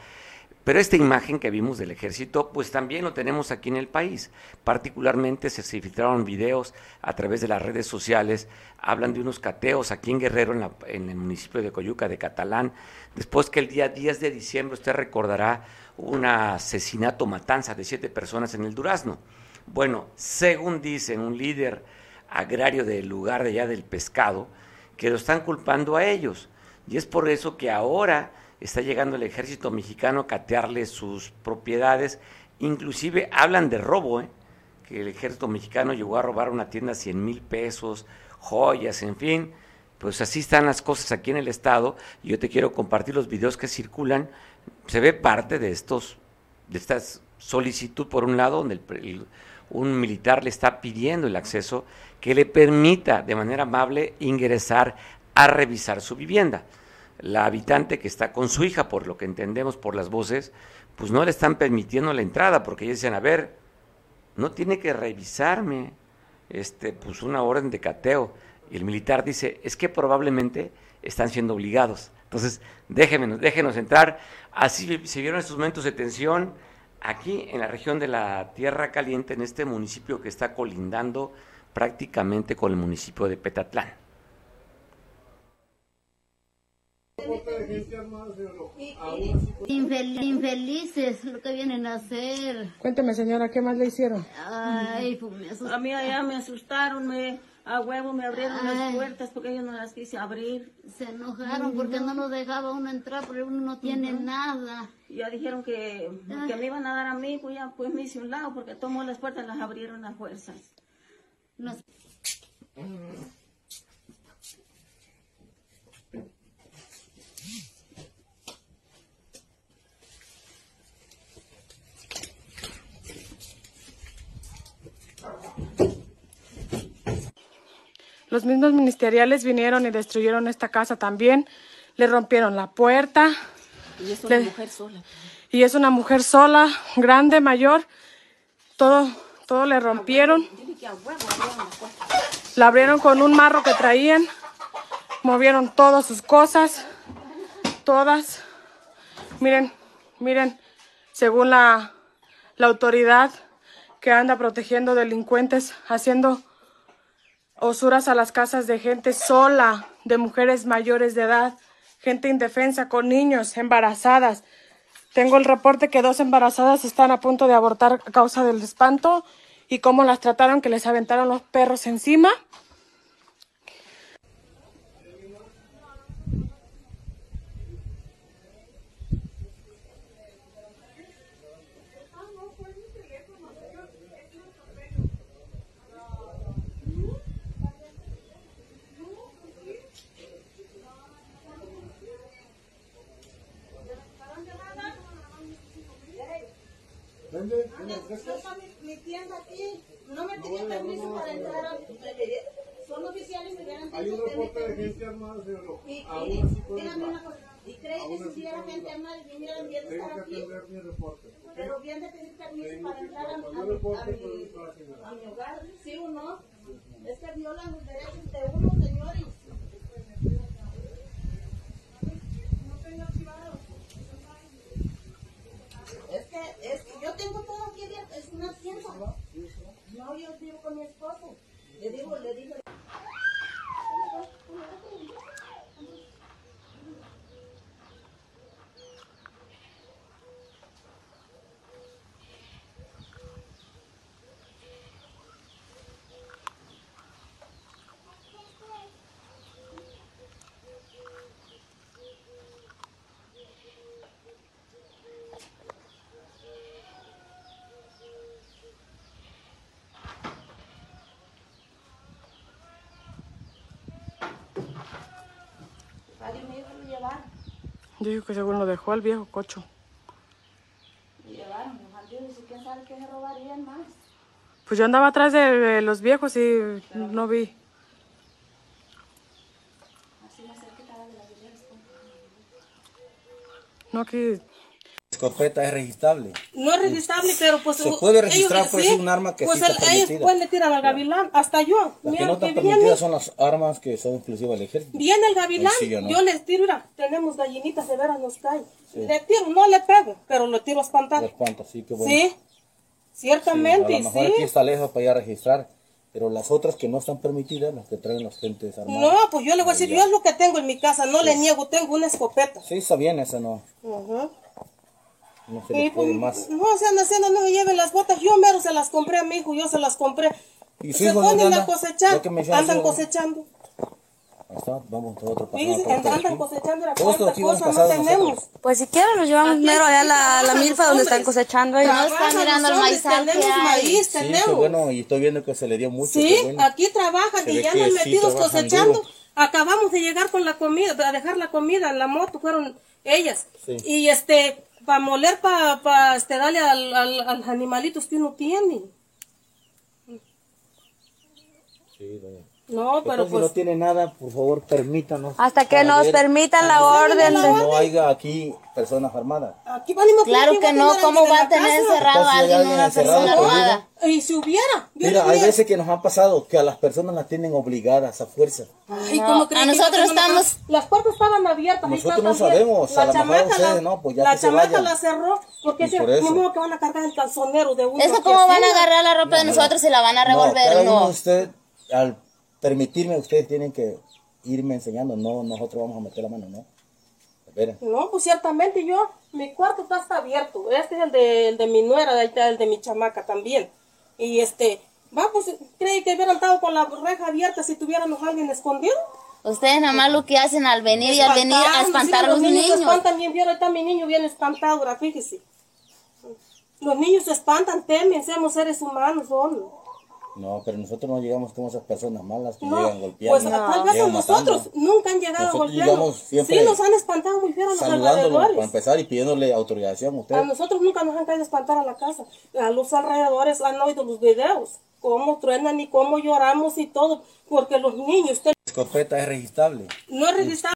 S1: Pero esta imagen que vimos del ejército, pues también lo tenemos aquí en el país. Particularmente se, filtraron videos a través de las redes sociales, hablan de unos cateos aquí en Guerrero, en, el municipio de Coyuca de Catalán, después que el día 10 de diciembre, usted recordará, un asesinato, matanza de siete personas en el Durazno. Bueno, según dicen un líder agrario del lugar de allá del pescado, que lo están culpando a ellos. Y es por eso que ahora está llegando el ejército mexicano a catearle sus propiedades, inclusive hablan de robo, ¿eh? que el ejército mexicano llegó a robar una tienda 100 mil pesos, joyas, en fin, pues así están las cosas aquí en el estado, y yo te quiero compartir los videos que circulan, se ve parte de estos, de esta solicitud por un lado, donde un militar le está pidiendo el acceso que le permita de manera amable ingresar a revisar su vivienda la habitante que está con su hija, por lo que entendemos por las voces, pues no le están permitiendo la entrada, porque ellos dicen, a ver, no tiene que revisarme este, pues una orden de cateo. Y el militar dice, es que probablemente están siendo obligados. Entonces, déjenos, déjenos entrar. Así se vieron estos momentos de tensión aquí en la región de la Tierra Caliente, en este municipio que está colindando prácticamente con el municipio de Petatlán.
S7: Infelices lo que vienen a hacer.
S8: Cuénteme, señora, ¿qué más le hicieron?
S7: Ay, pues me asustaron.
S9: A mí allá me asustaron, me, a huevo me abrieron las puertas porque yo no las quise abrir.
S7: Se enojaron porque no. nos dejaba uno entrar porque uno no tiene nada.
S9: Ya dijeron que, que me iban a dar a mí, pues ya pues me hice un lado porque tomó las puertas las abrieron a fuerzas.
S8: Los mismos ministeriales vinieron y destruyeron esta casa también. Le rompieron la puerta.
S9: Y es una mujer sola.
S8: Y es una mujer sola, grande, mayor. Todo, todo le rompieron. La abrieron con un marro que traían. Movieron todas sus cosas. Todas. Miren, Miren, según la, la autoridad que anda protegiendo delincuentes, haciendo osuras a las casas de gente sola, de mujeres mayores de edad, gente indefensa, con niños, embarazadas. Tengo el reporte que dos embarazadas están a punto de abortar a causa del espanto y cómo las trataron, que les aventaron los perros encima.
S9: Tienda aquí, no me tenía permiso para entrar. Son oficiales me hubieran
S4: Hay un
S9: que
S4: reporte de gente armada, señor.
S9: Y, y,
S4: Aún así puede
S9: dígame una
S4: entrar.
S9: cosa, ¿y cree que si hubiera gente armada vinieran bien estar
S4: que
S9: aquí?
S4: atender mi reporte. ¿ok?
S9: Pero bien de pedir permiso para
S4: que-
S9: entrar a, mi- a hogar, ¿sí o no? Es que violan los derechos de uno, señores. Yo tengo todo aquí es una tienda. No, yo vivo con mi esposo. Le digo, le digo. Alguien me iba a llevar.
S8: Dijo que según lo dejó al viejo cocho.
S9: Me llevaron, y quién sabe qué se robarían más.
S8: Pues yo andaba atrás de, los viejos y no vi.
S9: Así me acerqué de las videos.
S8: No, aquí
S10: escopeta es registrable.
S11: No es registrable, pero pues...
S10: Se puede
S11: ellos-
S10: registrar, pues,
S11: sí,
S10: es un arma que
S11: Pues
S10: sí está
S11: el- ellos
S10: permitida.
S11: pueden le tirar al gavilán, hasta yo.
S10: Las que no están
S11: viene,
S10: permitidas son las armas que son exclusivas del ejército.
S11: viene el gavilán,
S10: sillo, ¿no?
S11: yo les tiro, mira, tenemos gallinitas de veras nos caen. Le tiro, no le pego, pero le tiro a espantar.
S10: Sí, qué bueno.
S11: Sí,
S10: Sí, a
S11: ciertamente,
S10: lo
S11: sí.
S10: mejor aquí está lejos para ir a registrar, pero las otras que no están permitidas, las que traen las gentes armadas.
S11: No, pues yo le voy a decir, yo es lo que tengo en mi casa, no le niego, tengo una escopeta.
S10: Sí, está bien, esa no,
S11: Ujú.
S10: No se le puede
S11: pues,
S10: más.
S11: no se andan haciendo, no me lleven las botas, yo mero se las compré a mi hijo, yo se las compré.
S10: ¿Y su
S11: Se ponen a cosechar, andan cosechando.
S10: Ahí está, vamos a pasada por
S11: andan
S10: aquí.
S11: cosechando la cuarta cosa, no tenemos.
S12: Pues si quieren nos llevamos mero allá a la, la milpa donde están cosechando. Y
S11: No están mirando el maizal Tenemos maíz, tenemos.
S10: bueno, y estoy viendo que se le dio mucho.
S11: Sí, aquí trabajan
S10: Se
S11: y ya andan
S10: sí
S11: metidos cosechando.
S10: duro.
S11: Acabamos de llegar con la comida, a dejar la comida en la moto, fueron ellas.
S10: Sí.
S11: Y este, para moler, para este, darle al, al, a los animalitos que uno tiene.
S10: Sí, doña.
S11: No, pero
S10: Entonces, si no
S11: pues...
S10: tiene nada, por favor, permítanos.
S12: Hasta que nos permitan la orden de-
S10: No haya aquí personas armadas.
S11: Aquí venimos
S12: Claro que
S11: a
S12: no, ¿cómo va a tener
S11: la
S12: encerrado a alguien una persona armada?
S11: Y si hubiera,
S10: Mira, hay veces que nos han pasado que a las personas las tienen obligadas a fuerza.
S11: Ay,
S12: No,
S11: ¿cómo creen
S12: a
S11: que
S12: nosotros estamos-
S11: Las puertas estaban abiertas.
S10: Nosotros no sabemos, a lo mejor
S11: chamaca
S10: ustedes
S11: la-
S10: no, pues ya
S11: La
S10: que se
S11: chamaca
S10: vayan.
S11: la cerró porque se
S10: por eso.
S11: que van a cargar el calzonero de uno.
S12: Es que
S11: aquí
S12: cómo van a agarrar la ropa de nosotros y la van a revolver, no.
S10: usted, al permitirme, ustedes tienen que irme enseñando. No, nosotros vamos a meter la mano, ¿no? Espera.
S11: No, pues ciertamente yo, mi cuarto está hasta abierto. Este es el de, el de mi nuera, ahí está el de mi chamaca también. Y este, va, pues, ¿cree que hubieran estado con la reja abierta si tuviéramos a alguien escondido?
S12: Ustedes nada más lo que hacen al venir y al venir a espantar a
S11: mira,
S12: los
S11: se
S12: niños.
S11: espantan bien, vieron, ahí está mi niño bien espantado, ahora fíjese. Los niños se espantan, temen, seamos seres humanos, son.
S10: No, pero nosotros no llegamos como esas personas malas que
S11: No,
S10: llegan golpeando.
S11: pues tal vez a nosotros
S10: matando.
S11: nunca han llegado
S10: Nosotros
S11: golpeando.
S10: siempre
S11: Sí, nos han espantado muy feo a los
S10: Saludándolo para
S11: alrededores.
S10: empezar y pidiéndole autorización a usted.
S11: A nosotros nunca nos han caído a espantar a la casa. A los alrededores han oído los videos, cómo truenan y cómo lloramos y todo, porque los niños, usted
S10: escopeta es registrable.
S11: no es registrado.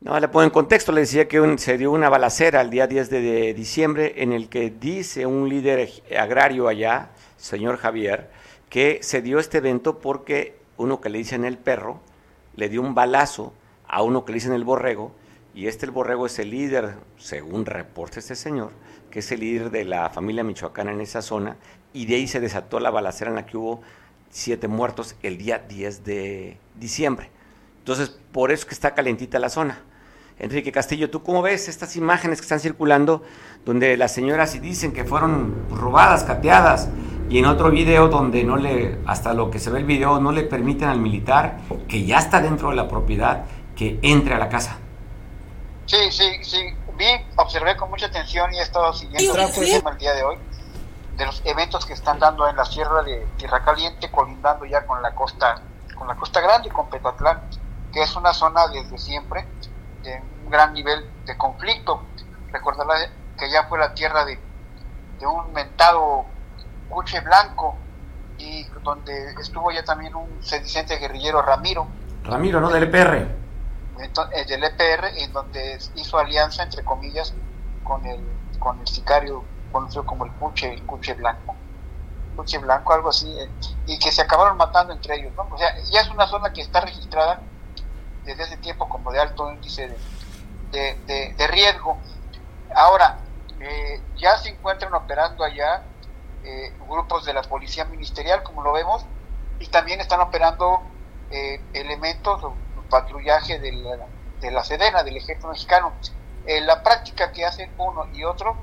S1: No, le pongo en contexto, le decía que un- se dio una balacera el día 10 de, de diciembre en el que dice un líder agrario allá, señor Javier, que se dio este evento porque uno que le dicen el perro le dio un balazo a uno que le dicen el borrego Y este el borrego es el líder, según reporta este señor, que es el líder de la familia michoacana en esa zona, y de ahí se desató la balacera en la que hubo siete muertos el día 10 de diciembre. Entonces, por eso es que está calentita la zona. Enrique Castillo, ¿tú cómo ves estas imágenes que están circulando donde las señoras sí dicen que fueron robadas, cateadas, y en otro video donde no le, hasta lo que se ve el video, no le permiten al militar que ya está dentro de la propiedad que entre a la casa?
S13: Sí, sí, sí. Vi, observé con mucha atención y he estado siguiendo el día de hoy de los eventos que están dando en la sierra de Tierra Caliente, colindando ya con la costa, con la costa grande y con Petatlán, que es una zona desde siempre de un gran nivel de conflicto. Recordará que ya fue la tierra de, un mentado Cuche Blanco y donde estuvo ya también un sedicente guerrillero Ramiro.
S1: Ramiro, ¿no? Del EPR.
S13: Entonces, eh, del EPR, en donde hizo alianza, entre comillas, con el, con el sicario conocido como el Cuche, el Cuche Blanco. Cuche Blanco, algo así, eh, y que se acabaron matando entre ellos, ¿no? O sea, ya es una zona que está registrada desde ese tiempo como de alto índice de, de, riesgo. Ahora, eh, ya se encuentran operando allá eh, grupos de la Policía Ministerial, como lo vemos, y también están operando eh, elementos o patrullaje de la, de la Sedena, del Ejército Mexicano. la práctica que hacen uno y otro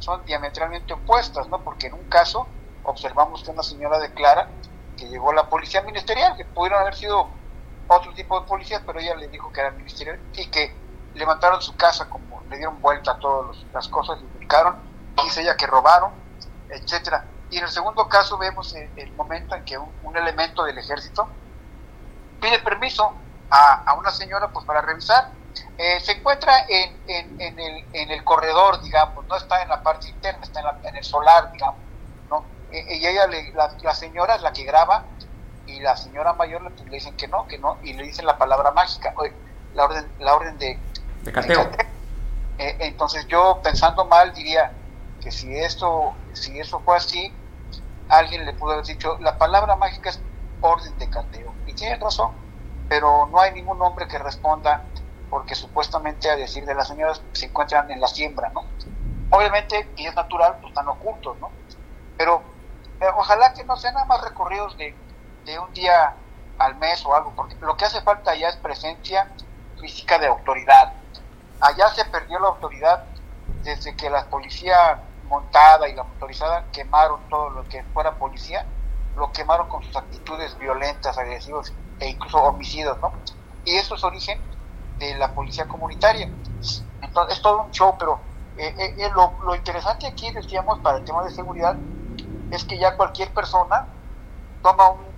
S13: son diametralmente opuestas, ¿no? Porque en un caso observamos que una señora declara que llegó la policía ministerial, que pudieron haber sido otro tipo de policías, pero ella le dijo que era ministerial y que levantaron su casa como le dieron vuelta a todas las cosas, y ubicaron, dice ella que robaron, etcétera. Y en el segundo caso vemos el, momento en que un, elemento del ejército pide permiso a, una señora pues para revisar. Eh, se encuentra en, en, el, en el corredor, digamos, no está en la parte interna, está en, el solar, digamos. ¿no? E, y ella, la, la señora es la que graba y la señora mayor le, dicen que no, que no, y le dicen la palabra mágica, la orden, la orden de,
S1: de cateo.
S13: Eh, entonces yo pensando mal diría si esto, si eso fue así, alguien le pudo haber dicho, la palabra mágica es orden de cateo. Y tiene razón, pero no hay ningún hombre que responda porque supuestamente a decir de las señoras se encuentran en la siembra, ¿no? Obviamente, y es natural, pues están ocultos, ¿no? Pero eh, ojalá que no sean nada más recorridos de de un día al mes o algo, porque lo que hace falta allá es presencia física de autoridad. Allá se perdió la autoridad desde que la policía montada y la motorizada quemaron todo lo que fuera policía, lo quemaron con sus actitudes violentas, agresivas e incluso homicidios, ¿no? Y eso es origen de la policía comunitaria. Entonces es todo un show, pero eh, eh, eh, lo, lo interesante aquí, decíamos, para el tema de seguridad, es que ya cualquier persona toma un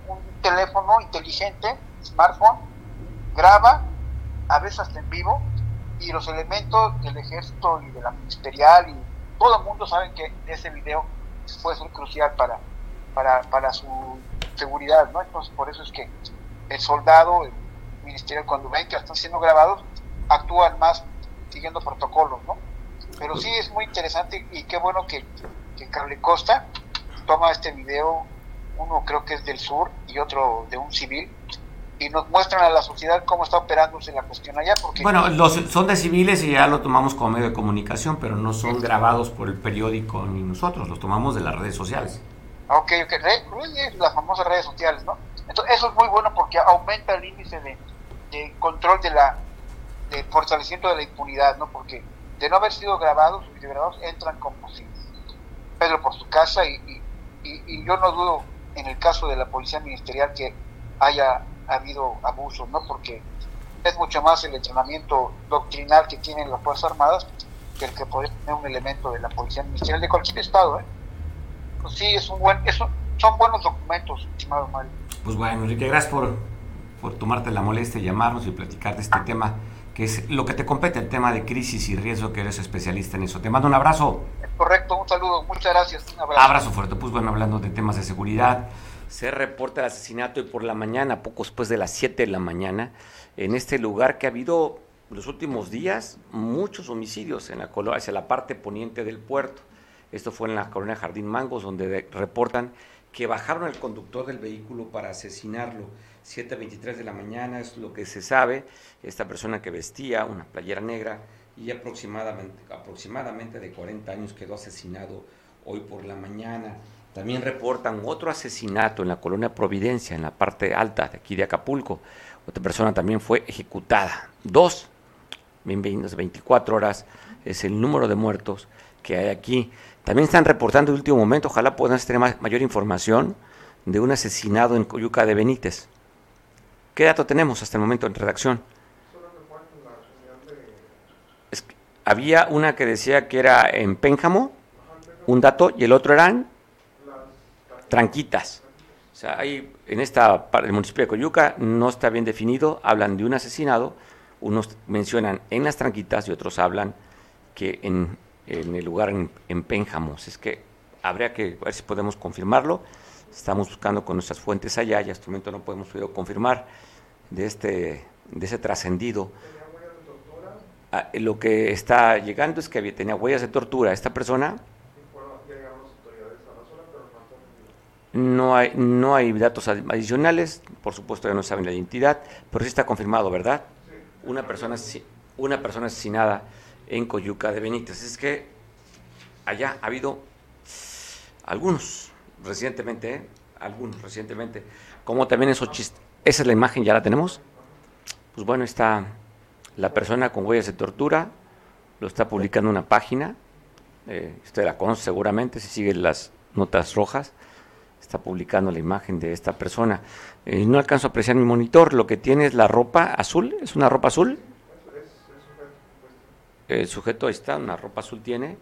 S13: teléfono inteligente, smartphone, graba, a veces hasta en vivo, y los elementos del ejército y de la ministerial y todo el mundo saben que ese video puede ser crucial para, para, para su seguridad, ¿no? Entonces por eso es que el soldado, el ministerial, cuando ven que están siendo grabados, actúan más siguiendo protocolos, ¿no? Pero sí es muy interesante y qué bueno que, que Carle Costa toma este video uno creo que es del sur y otro de un civil, y nos muestran a la sociedad cómo está operándose la cuestión allá. Porque
S1: bueno, los, son de civiles y ya lo tomamos como medio de comunicación, pero no son grabados por el periódico ni nosotros, los tomamos de las redes sociales.
S13: Ok, ok, las famosas redes sociales, ¿no? Entonces, eso es muy bueno porque aumenta el índice de, de control de la de fortalecimiento de la impunidad, ¿no? Porque de no haber sido grabados, grabados entran como si Pedro por su casa y, y, y yo no dudo en el caso de la policía ministerial que haya habido abusos, ¿no? Porque es mucho más el entrenamiento doctrinal que tienen las Fuerzas Armadas que el que puede tener un elemento de la policía ministerial de cualquier estado, ¿eh? Pues sí, es un buen, eso, son buenos documentos, estimado Mario.
S1: Pues bueno, Enrique, gracias por, por tomarte la molestia de llamarnos y platicar de este tema, que es lo que te compete, el tema de crisis y riesgo, que eres especialista en eso. Te mando un abrazo.
S13: Correcto, un saludo, muchas gracias. Un
S1: abrazo. abrazo fuerte. Pues bueno, hablando de temas de seguridad, se reporta el asesinato y por la mañana, poco después de las 7 de la mañana, en este lugar que ha habido los últimos días muchos homicidios en la hacia la parte poniente del puerto. Esto fue en la colonia Jardín Mangos, donde reportan que bajaron al conductor del vehículo para asesinarlo. 7.23 de la mañana es lo que se sabe. Esta persona que vestía una playera negra y aproximadamente, aproximadamente de 40 años quedó asesinado hoy por la mañana. También reportan otro asesinato en la colonia Providencia, en la parte alta de aquí de Acapulco. Otra persona también fue ejecutada. Dos, en 24 horas es el número de muertos que hay aquí. También están reportando el último momento, ojalá podamos tener mayor información de un asesinado en Coyuca de Benítez. ¿Qué dato tenemos hasta el momento en redacción? había una que decía que era en Pénjamo, un dato, y el otro eran tranquitas. O sea, ahí en esta parte del municipio de Coyuca no está bien definido, hablan de un asesinado, unos mencionan en las tranquitas y otros hablan que en, el lugar en, en. Es que habría que ver si podemos confirmarlo. Estamos buscando con nuestras fuentes allá y hasta el momento no podemos confirmar de este de ese trascendido. Ah, lo que está llegando es que tenía huellas de tortura. Esta persona No hay, no hay datos adicionales, por supuesto ya no saben la identidad, pero sí está confirmado, ¿verdad? Una persona, una persona asesinada en Coyuca de Benítez. Es que allá ha habido algunos recientemente, ¿eh? algunos recientemente, como también en Xochist. Esa es la imagen, ya la tenemos. Pues bueno, está la persona con huellas de tortura, lo está publicando una página, eh, usted la conoce seguramente si sigue las notas rojas está publicando la imagen de esta persona. Eh, no alcanzo a apreciar mi monitor, lo que tiene es la ropa azul, ¿es una ropa azul? El sujeto está, una ropa azul tiene,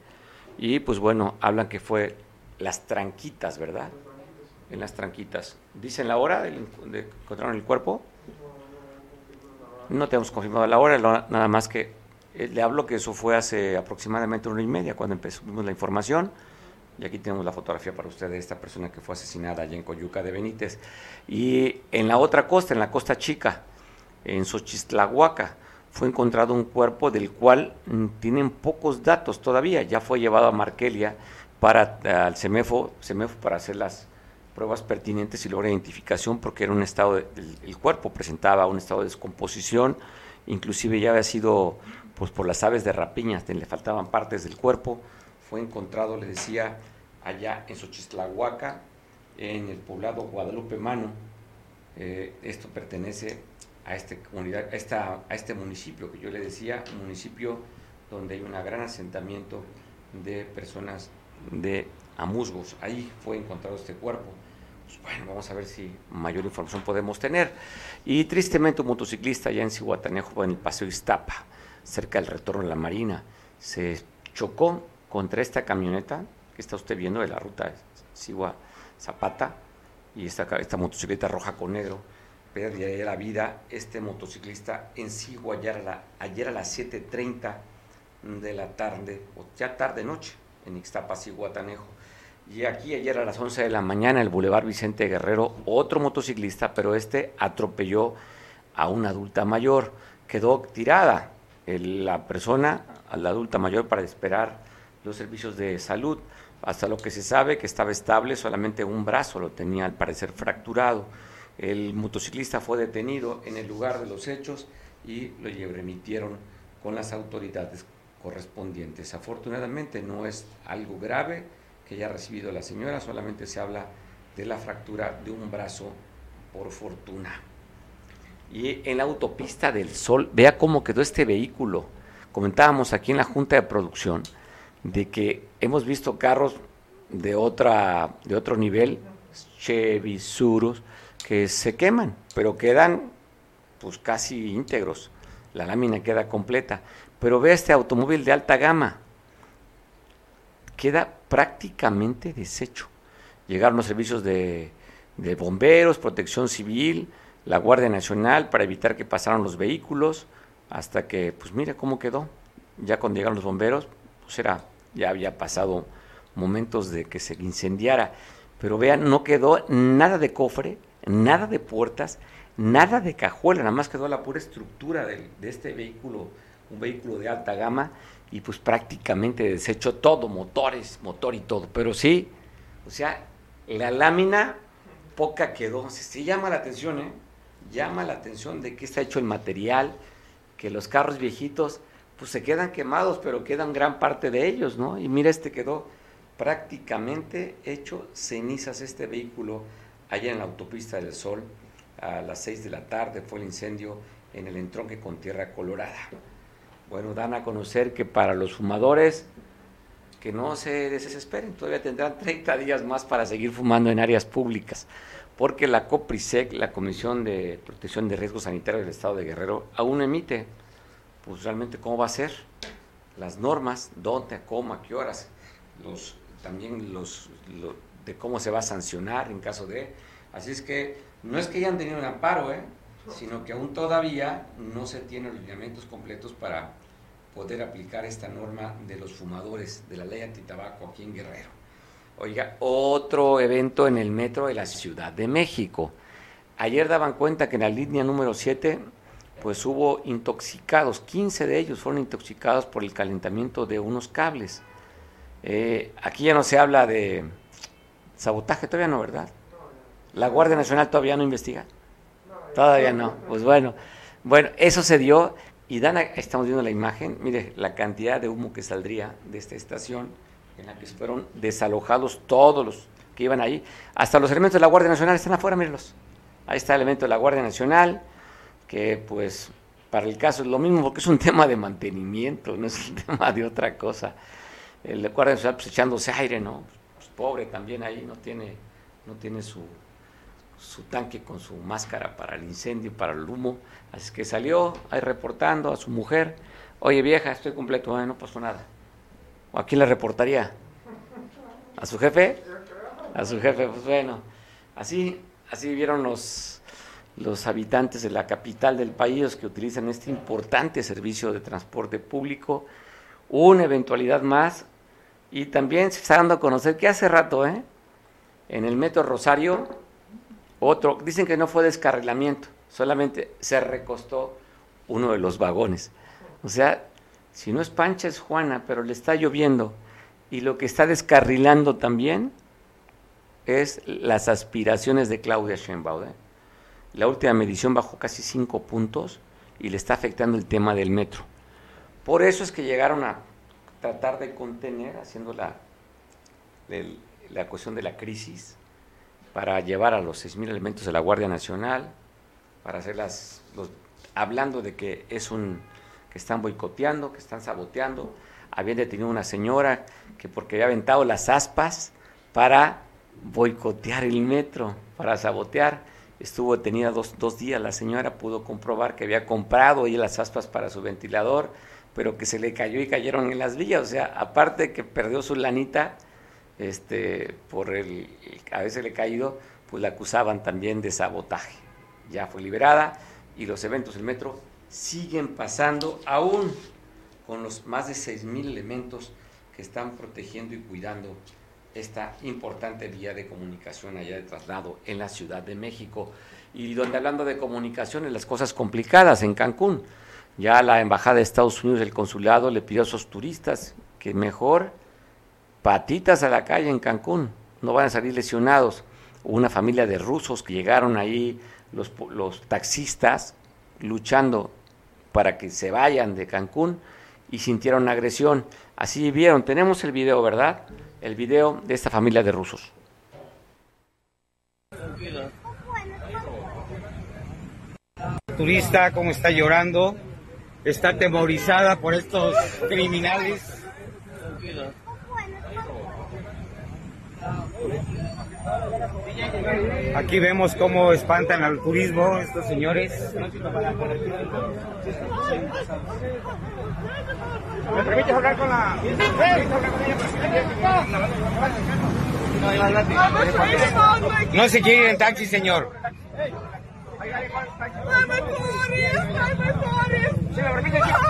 S1: y pues bueno, hablan que fue las tranquitas, ¿verdad? En las tranquitas. ¿Dicen la hora de, de encontraron el cuerpo? No tenemos confirmado la hora, nada más que eh, le hablo que eso fue hace aproximadamente una y media cuando empezamos la información y aquí tenemos la fotografía para ustedes de esta persona que fue asesinada allá en Coyuca de Benítez. Y en la otra costa, en la costa chica, en Xochistlahuaca, fue encontrado un cuerpo del cual mm, tienen pocos datos todavía. Ya fue llevado a Markelia para al CEMEFO, CEMEFO para hacer las pruebas pertinentes y lograr identificación porque era un estado el cuerpo presentaba un estado de descomposición, inclusive ya había sido pues por las aves de rapiña, le faltaban partes del cuerpo fue encontrado, le decía, allá en Xochistlahuaca, en el poblado Guadalupe Mano. Eh, esto pertenece a, este comunidad, esta, a este municipio que yo le decía, un municipio donde hay un gran asentamiento de personas de amusgos. Ahí fue encontrado este cuerpo. Pues bueno, vamos a ver si mayor información podemos tener. Y tristemente un motociclista allá en Cihuatanejo, en el Paseo Iztapa, cerca del retorno de la Marina, se chocó contra esta camioneta que está usted viendo de la ruta Sigua Zapata y esta, esta motocicleta roja con negro, pérdida la vida este motociclista en Sigua ayer a, las 7.30 de la tarde, o ya tarde noche, en Ixtapa, Tanejo. Y aquí ayer a las 11 de la mañana, el Boulevard Vicente Guerrero, otro motociclista, pero este atropelló a una adulta mayor. Quedó tirada la persona, a la adulta mayor, para esperar los servicios de salud. Hasta lo que se sabe que estaba estable, solamente un brazo lo tenía al parecer fracturado. El motociclista fue detenido en el lugar de los hechos y lo remitieron con las autoridades correspondientes. Afortunadamente no es algo grave que haya recibido la señora, solamente se habla de la fractura de un brazo por fortuna. Y en la autopista del Sol, vea cómo quedó este vehículo. Comentábamos aquí en la Junta de Producción de que hemos visto carros de otra de otro nivel, Chevy, Surus, que se queman, pero quedan pues casi íntegros. La lámina queda completa. Pero ve este automóvil de alta gama. Queda prácticamente deshecho. Llegaron los servicios de, de bomberos, protección civil, la Guardia Nacional para evitar que pasaran los vehículos, hasta que, pues mira cómo quedó. Ya cuando llegaron los bomberos, pues era, ya había pasado momentos de que se incendiara. Pero vean, no quedó nada de cofre, nada de puertas, nada de cajuela, nada más quedó la pura estructura de, este vehículo, un vehículo de alta gama, y pues prácticamente deshecho todo, motores, motor y todo. Pero sí, o sea, La lámina poca quedó. Sí llama la atención, ¿eh? Llama la atención de que está hecho el material, que los carros viejitos pues se quedan quemados, pero quedan gran parte de ellos, ¿no? Y mira, este quedó prácticamente hecho cenizas este vehículo allá en la autopista del Sol. A las 6 de la tarde fue el incendio en el entronque con Tierra Colorada. Bueno, dan a conocer que para los fumadores que no se desesperen, todavía tendrán 30 días más para seguir fumando en áreas públicas, porque la COPRISEC, la Comisión de Protección de Riesgos Sanitarios del Estado de Guerrero, aún emite, pues realmente cómo va a ser, las normas, dónde, cómo, a qué horas, los, también los, de cómo se va a sancionar en caso de... Así es que no es que hayan tenido un amparo, ¿eh? sino que aún todavía no se tienen los lineamientos completos para poder aplicar esta norma de los fumadores de la ley antitabaco aquí en Guerrero. Oiga, otro evento en el metro de la Ciudad de México. Ayer daban cuenta que en la línea número 7 pues hubo intoxicados, 15 de ellos fueron intoxicados por el calentamiento de unos cables. Eh, aquí ya no se habla de sabotaje, todavía no, ¿verdad? La Guardia Nacional todavía no investiga. Todavía no. Pues bueno, bueno, eso se dio y Dana, estamos viendo la imagen, mire la cantidad de humo que saldría de esta estación en la que fueron desalojados todos los que iban ahí, hasta los elementos de la Guardia Nacional están afuera, mírenlos. Ahí está el elemento de la Guardia Nacional, que pues para el caso es lo mismo porque es un tema de mantenimiento, no es un tema de otra cosa. El Guardia Nacional pues echándose aire, ¿no? Pues, pobre también ahí, no tiene, no tiene su, su tanque con su máscara para el incendio, para el humo. Así que salió ahí reportando a su mujer, oye vieja, estoy completo, no pasó nada. ¿O a quién le reportaría? ¿A su jefe? A su jefe, pues bueno. Así, así vivieron los, los habitantes de la capital del país que utilizan este importante servicio de transporte público. Una eventualidad más. Y también se está dando a conocer que hace rato, ¿eh? en el Metro Rosario, otro, dicen que no fue descarrilamiento, solamente se recostó uno de los vagones. O sea, si no es Pancha es Juana, pero le está lloviendo y lo que está descarrilando también es las aspiraciones de Claudia Sheinbaum. ¿eh? La última medición bajó casi cinco puntos y le está afectando el tema del metro. Por eso es que llegaron a tratar de contener, haciendo la, la cuestión de la crisis, para llevar a los 6.000 elementos de la Guardia Nacional, para hacerlas, los, hablando de que es un que están boicoteando, que están saboteando. Habían detenido una señora que porque había aventado las aspas para boicotear el metro, para sabotear. Estuvo detenida dos, dos días. La señora pudo comprobar que había comprado ahí las aspas para su ventilador, pero que se le cayó y cayeron en las vías. O sea, aparte que perdió su lanita, este, por el, a veces le caído, pues la acusaban también de sabotaje. Ya fue liberada y los eventos del metro siguen pasando aún con los más de 6.000 elementos que están protegiendo y cuidando esta importante vía de comunicación allá de traslado en la Ciudad de México. Y donde hablando de comunicaciones, las cosas complicadas en Cancún. Ya la Embajada de Estados Unidos, el consulado, le pidió a esos turistas que mejor patitas a la calle en Cancún, no van a salir lesionados. Una familia de rusos que llegaron ahí, los, los taxistas, luchando para que se vayan de Cancún y sintieron agresión. Así vieron, tenemos el video, ¿verdad? El video de esta familia de rusos.
S14: Turista, como está llorando, está atemorizada por estos criminales. Aquí vemos cómo espantan al turismo estos señores. ¿Me permites hablar con la... No se quiere ir en taxi, señor.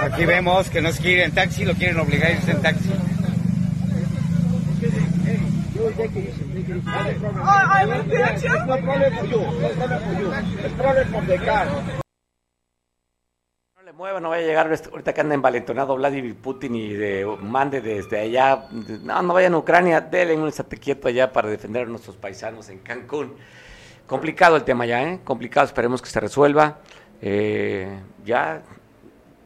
S14: Aquí vemos que no se quiere ir en taxi, lo quieren obligar a irse en taxi.
S1: No le mueva, no vaya a llegar este- ahorita que anda envalentonado Vladimir Putin y de, mande desde allá. no, no vayan a Ucrania, denle un estate quieto allá para defender a nuestros paisanos en Cancún. Complicado el tema ya, ¿eh? Complicado, esperemos que se resuelva. Eh, ya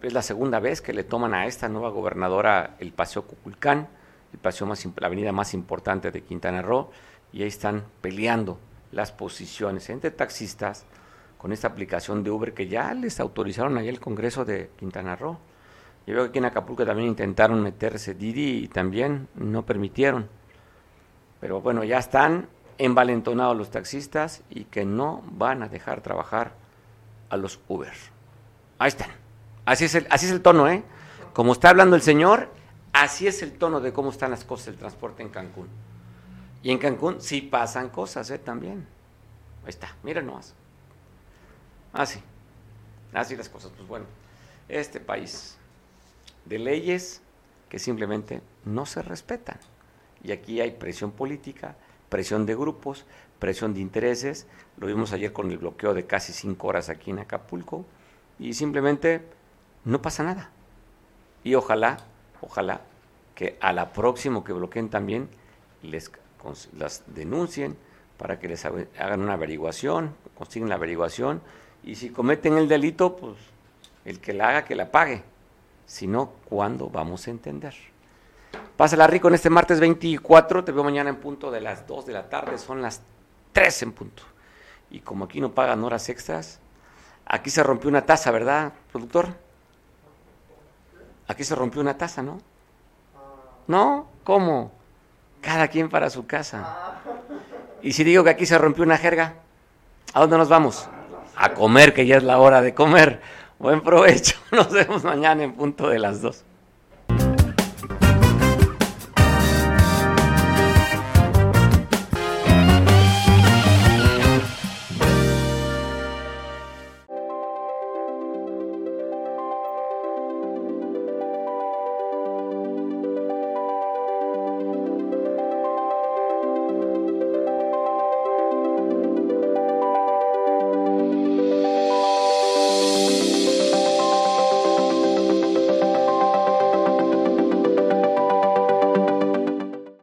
S1: es la segunda vez que le toman a esta nueva gobernadora el Paseo Cuculcán, el paseo más, la avenida más importante de Quintana Roo, y ahí están peleando las posiciones entre taxistas con esta aplicación de Uber que ya les autorizaron allá el Congreso de Quintana Roo. Yo veo que aquí en Acapulco también intentaron meterse Didi y también no permitieron. Pero bueno, ya están envalentonados los taxistas y que no van a dejar trabajar a los Uber. Ahí están. Así es el, así es el tono, ¿eh? Como está hablando el señor, así es el tono de cómo están las cosas del transporte en Cancún. Y en Cancún sí pasan cosas, ¿eh? También. Ahí está, miren nomás. Así. Así las cosas. Pues bueno, este país de leyes que simplemente no se respetan. Y aquí hay presión política, presión de grupos, presión de intereses. Lo vimos ayer con el bloqueo de casi cinco horas aquí en Acapulco. Y simplemente no pasa nada. Y ojalá, ojalá que a la próxima que bloqueen también les las denuncien para que les haga- hagan una averiguación, consiguen la averiguación y si cometen el delito, pues el que la haga que la pague. Si no, ¿cuándo vamos a entender? Pásala rico en este martes 24, te veo mañana en punto de las 2 de la tarde, son las 3 en punto. Y como aquí no pagan horas extras, aquí se rompió una taza, ¿verdad, productor? Aquí se rompió una taza, ¿no? ¿No? ¿Cómo? Cada quien para su casa. Y si digo que aquí se rompió una jerga, ¿a dónde nos vamos? A comer, que ya es la hora de comer. Buen provecho. Nos vemos mañana en punto de las dos.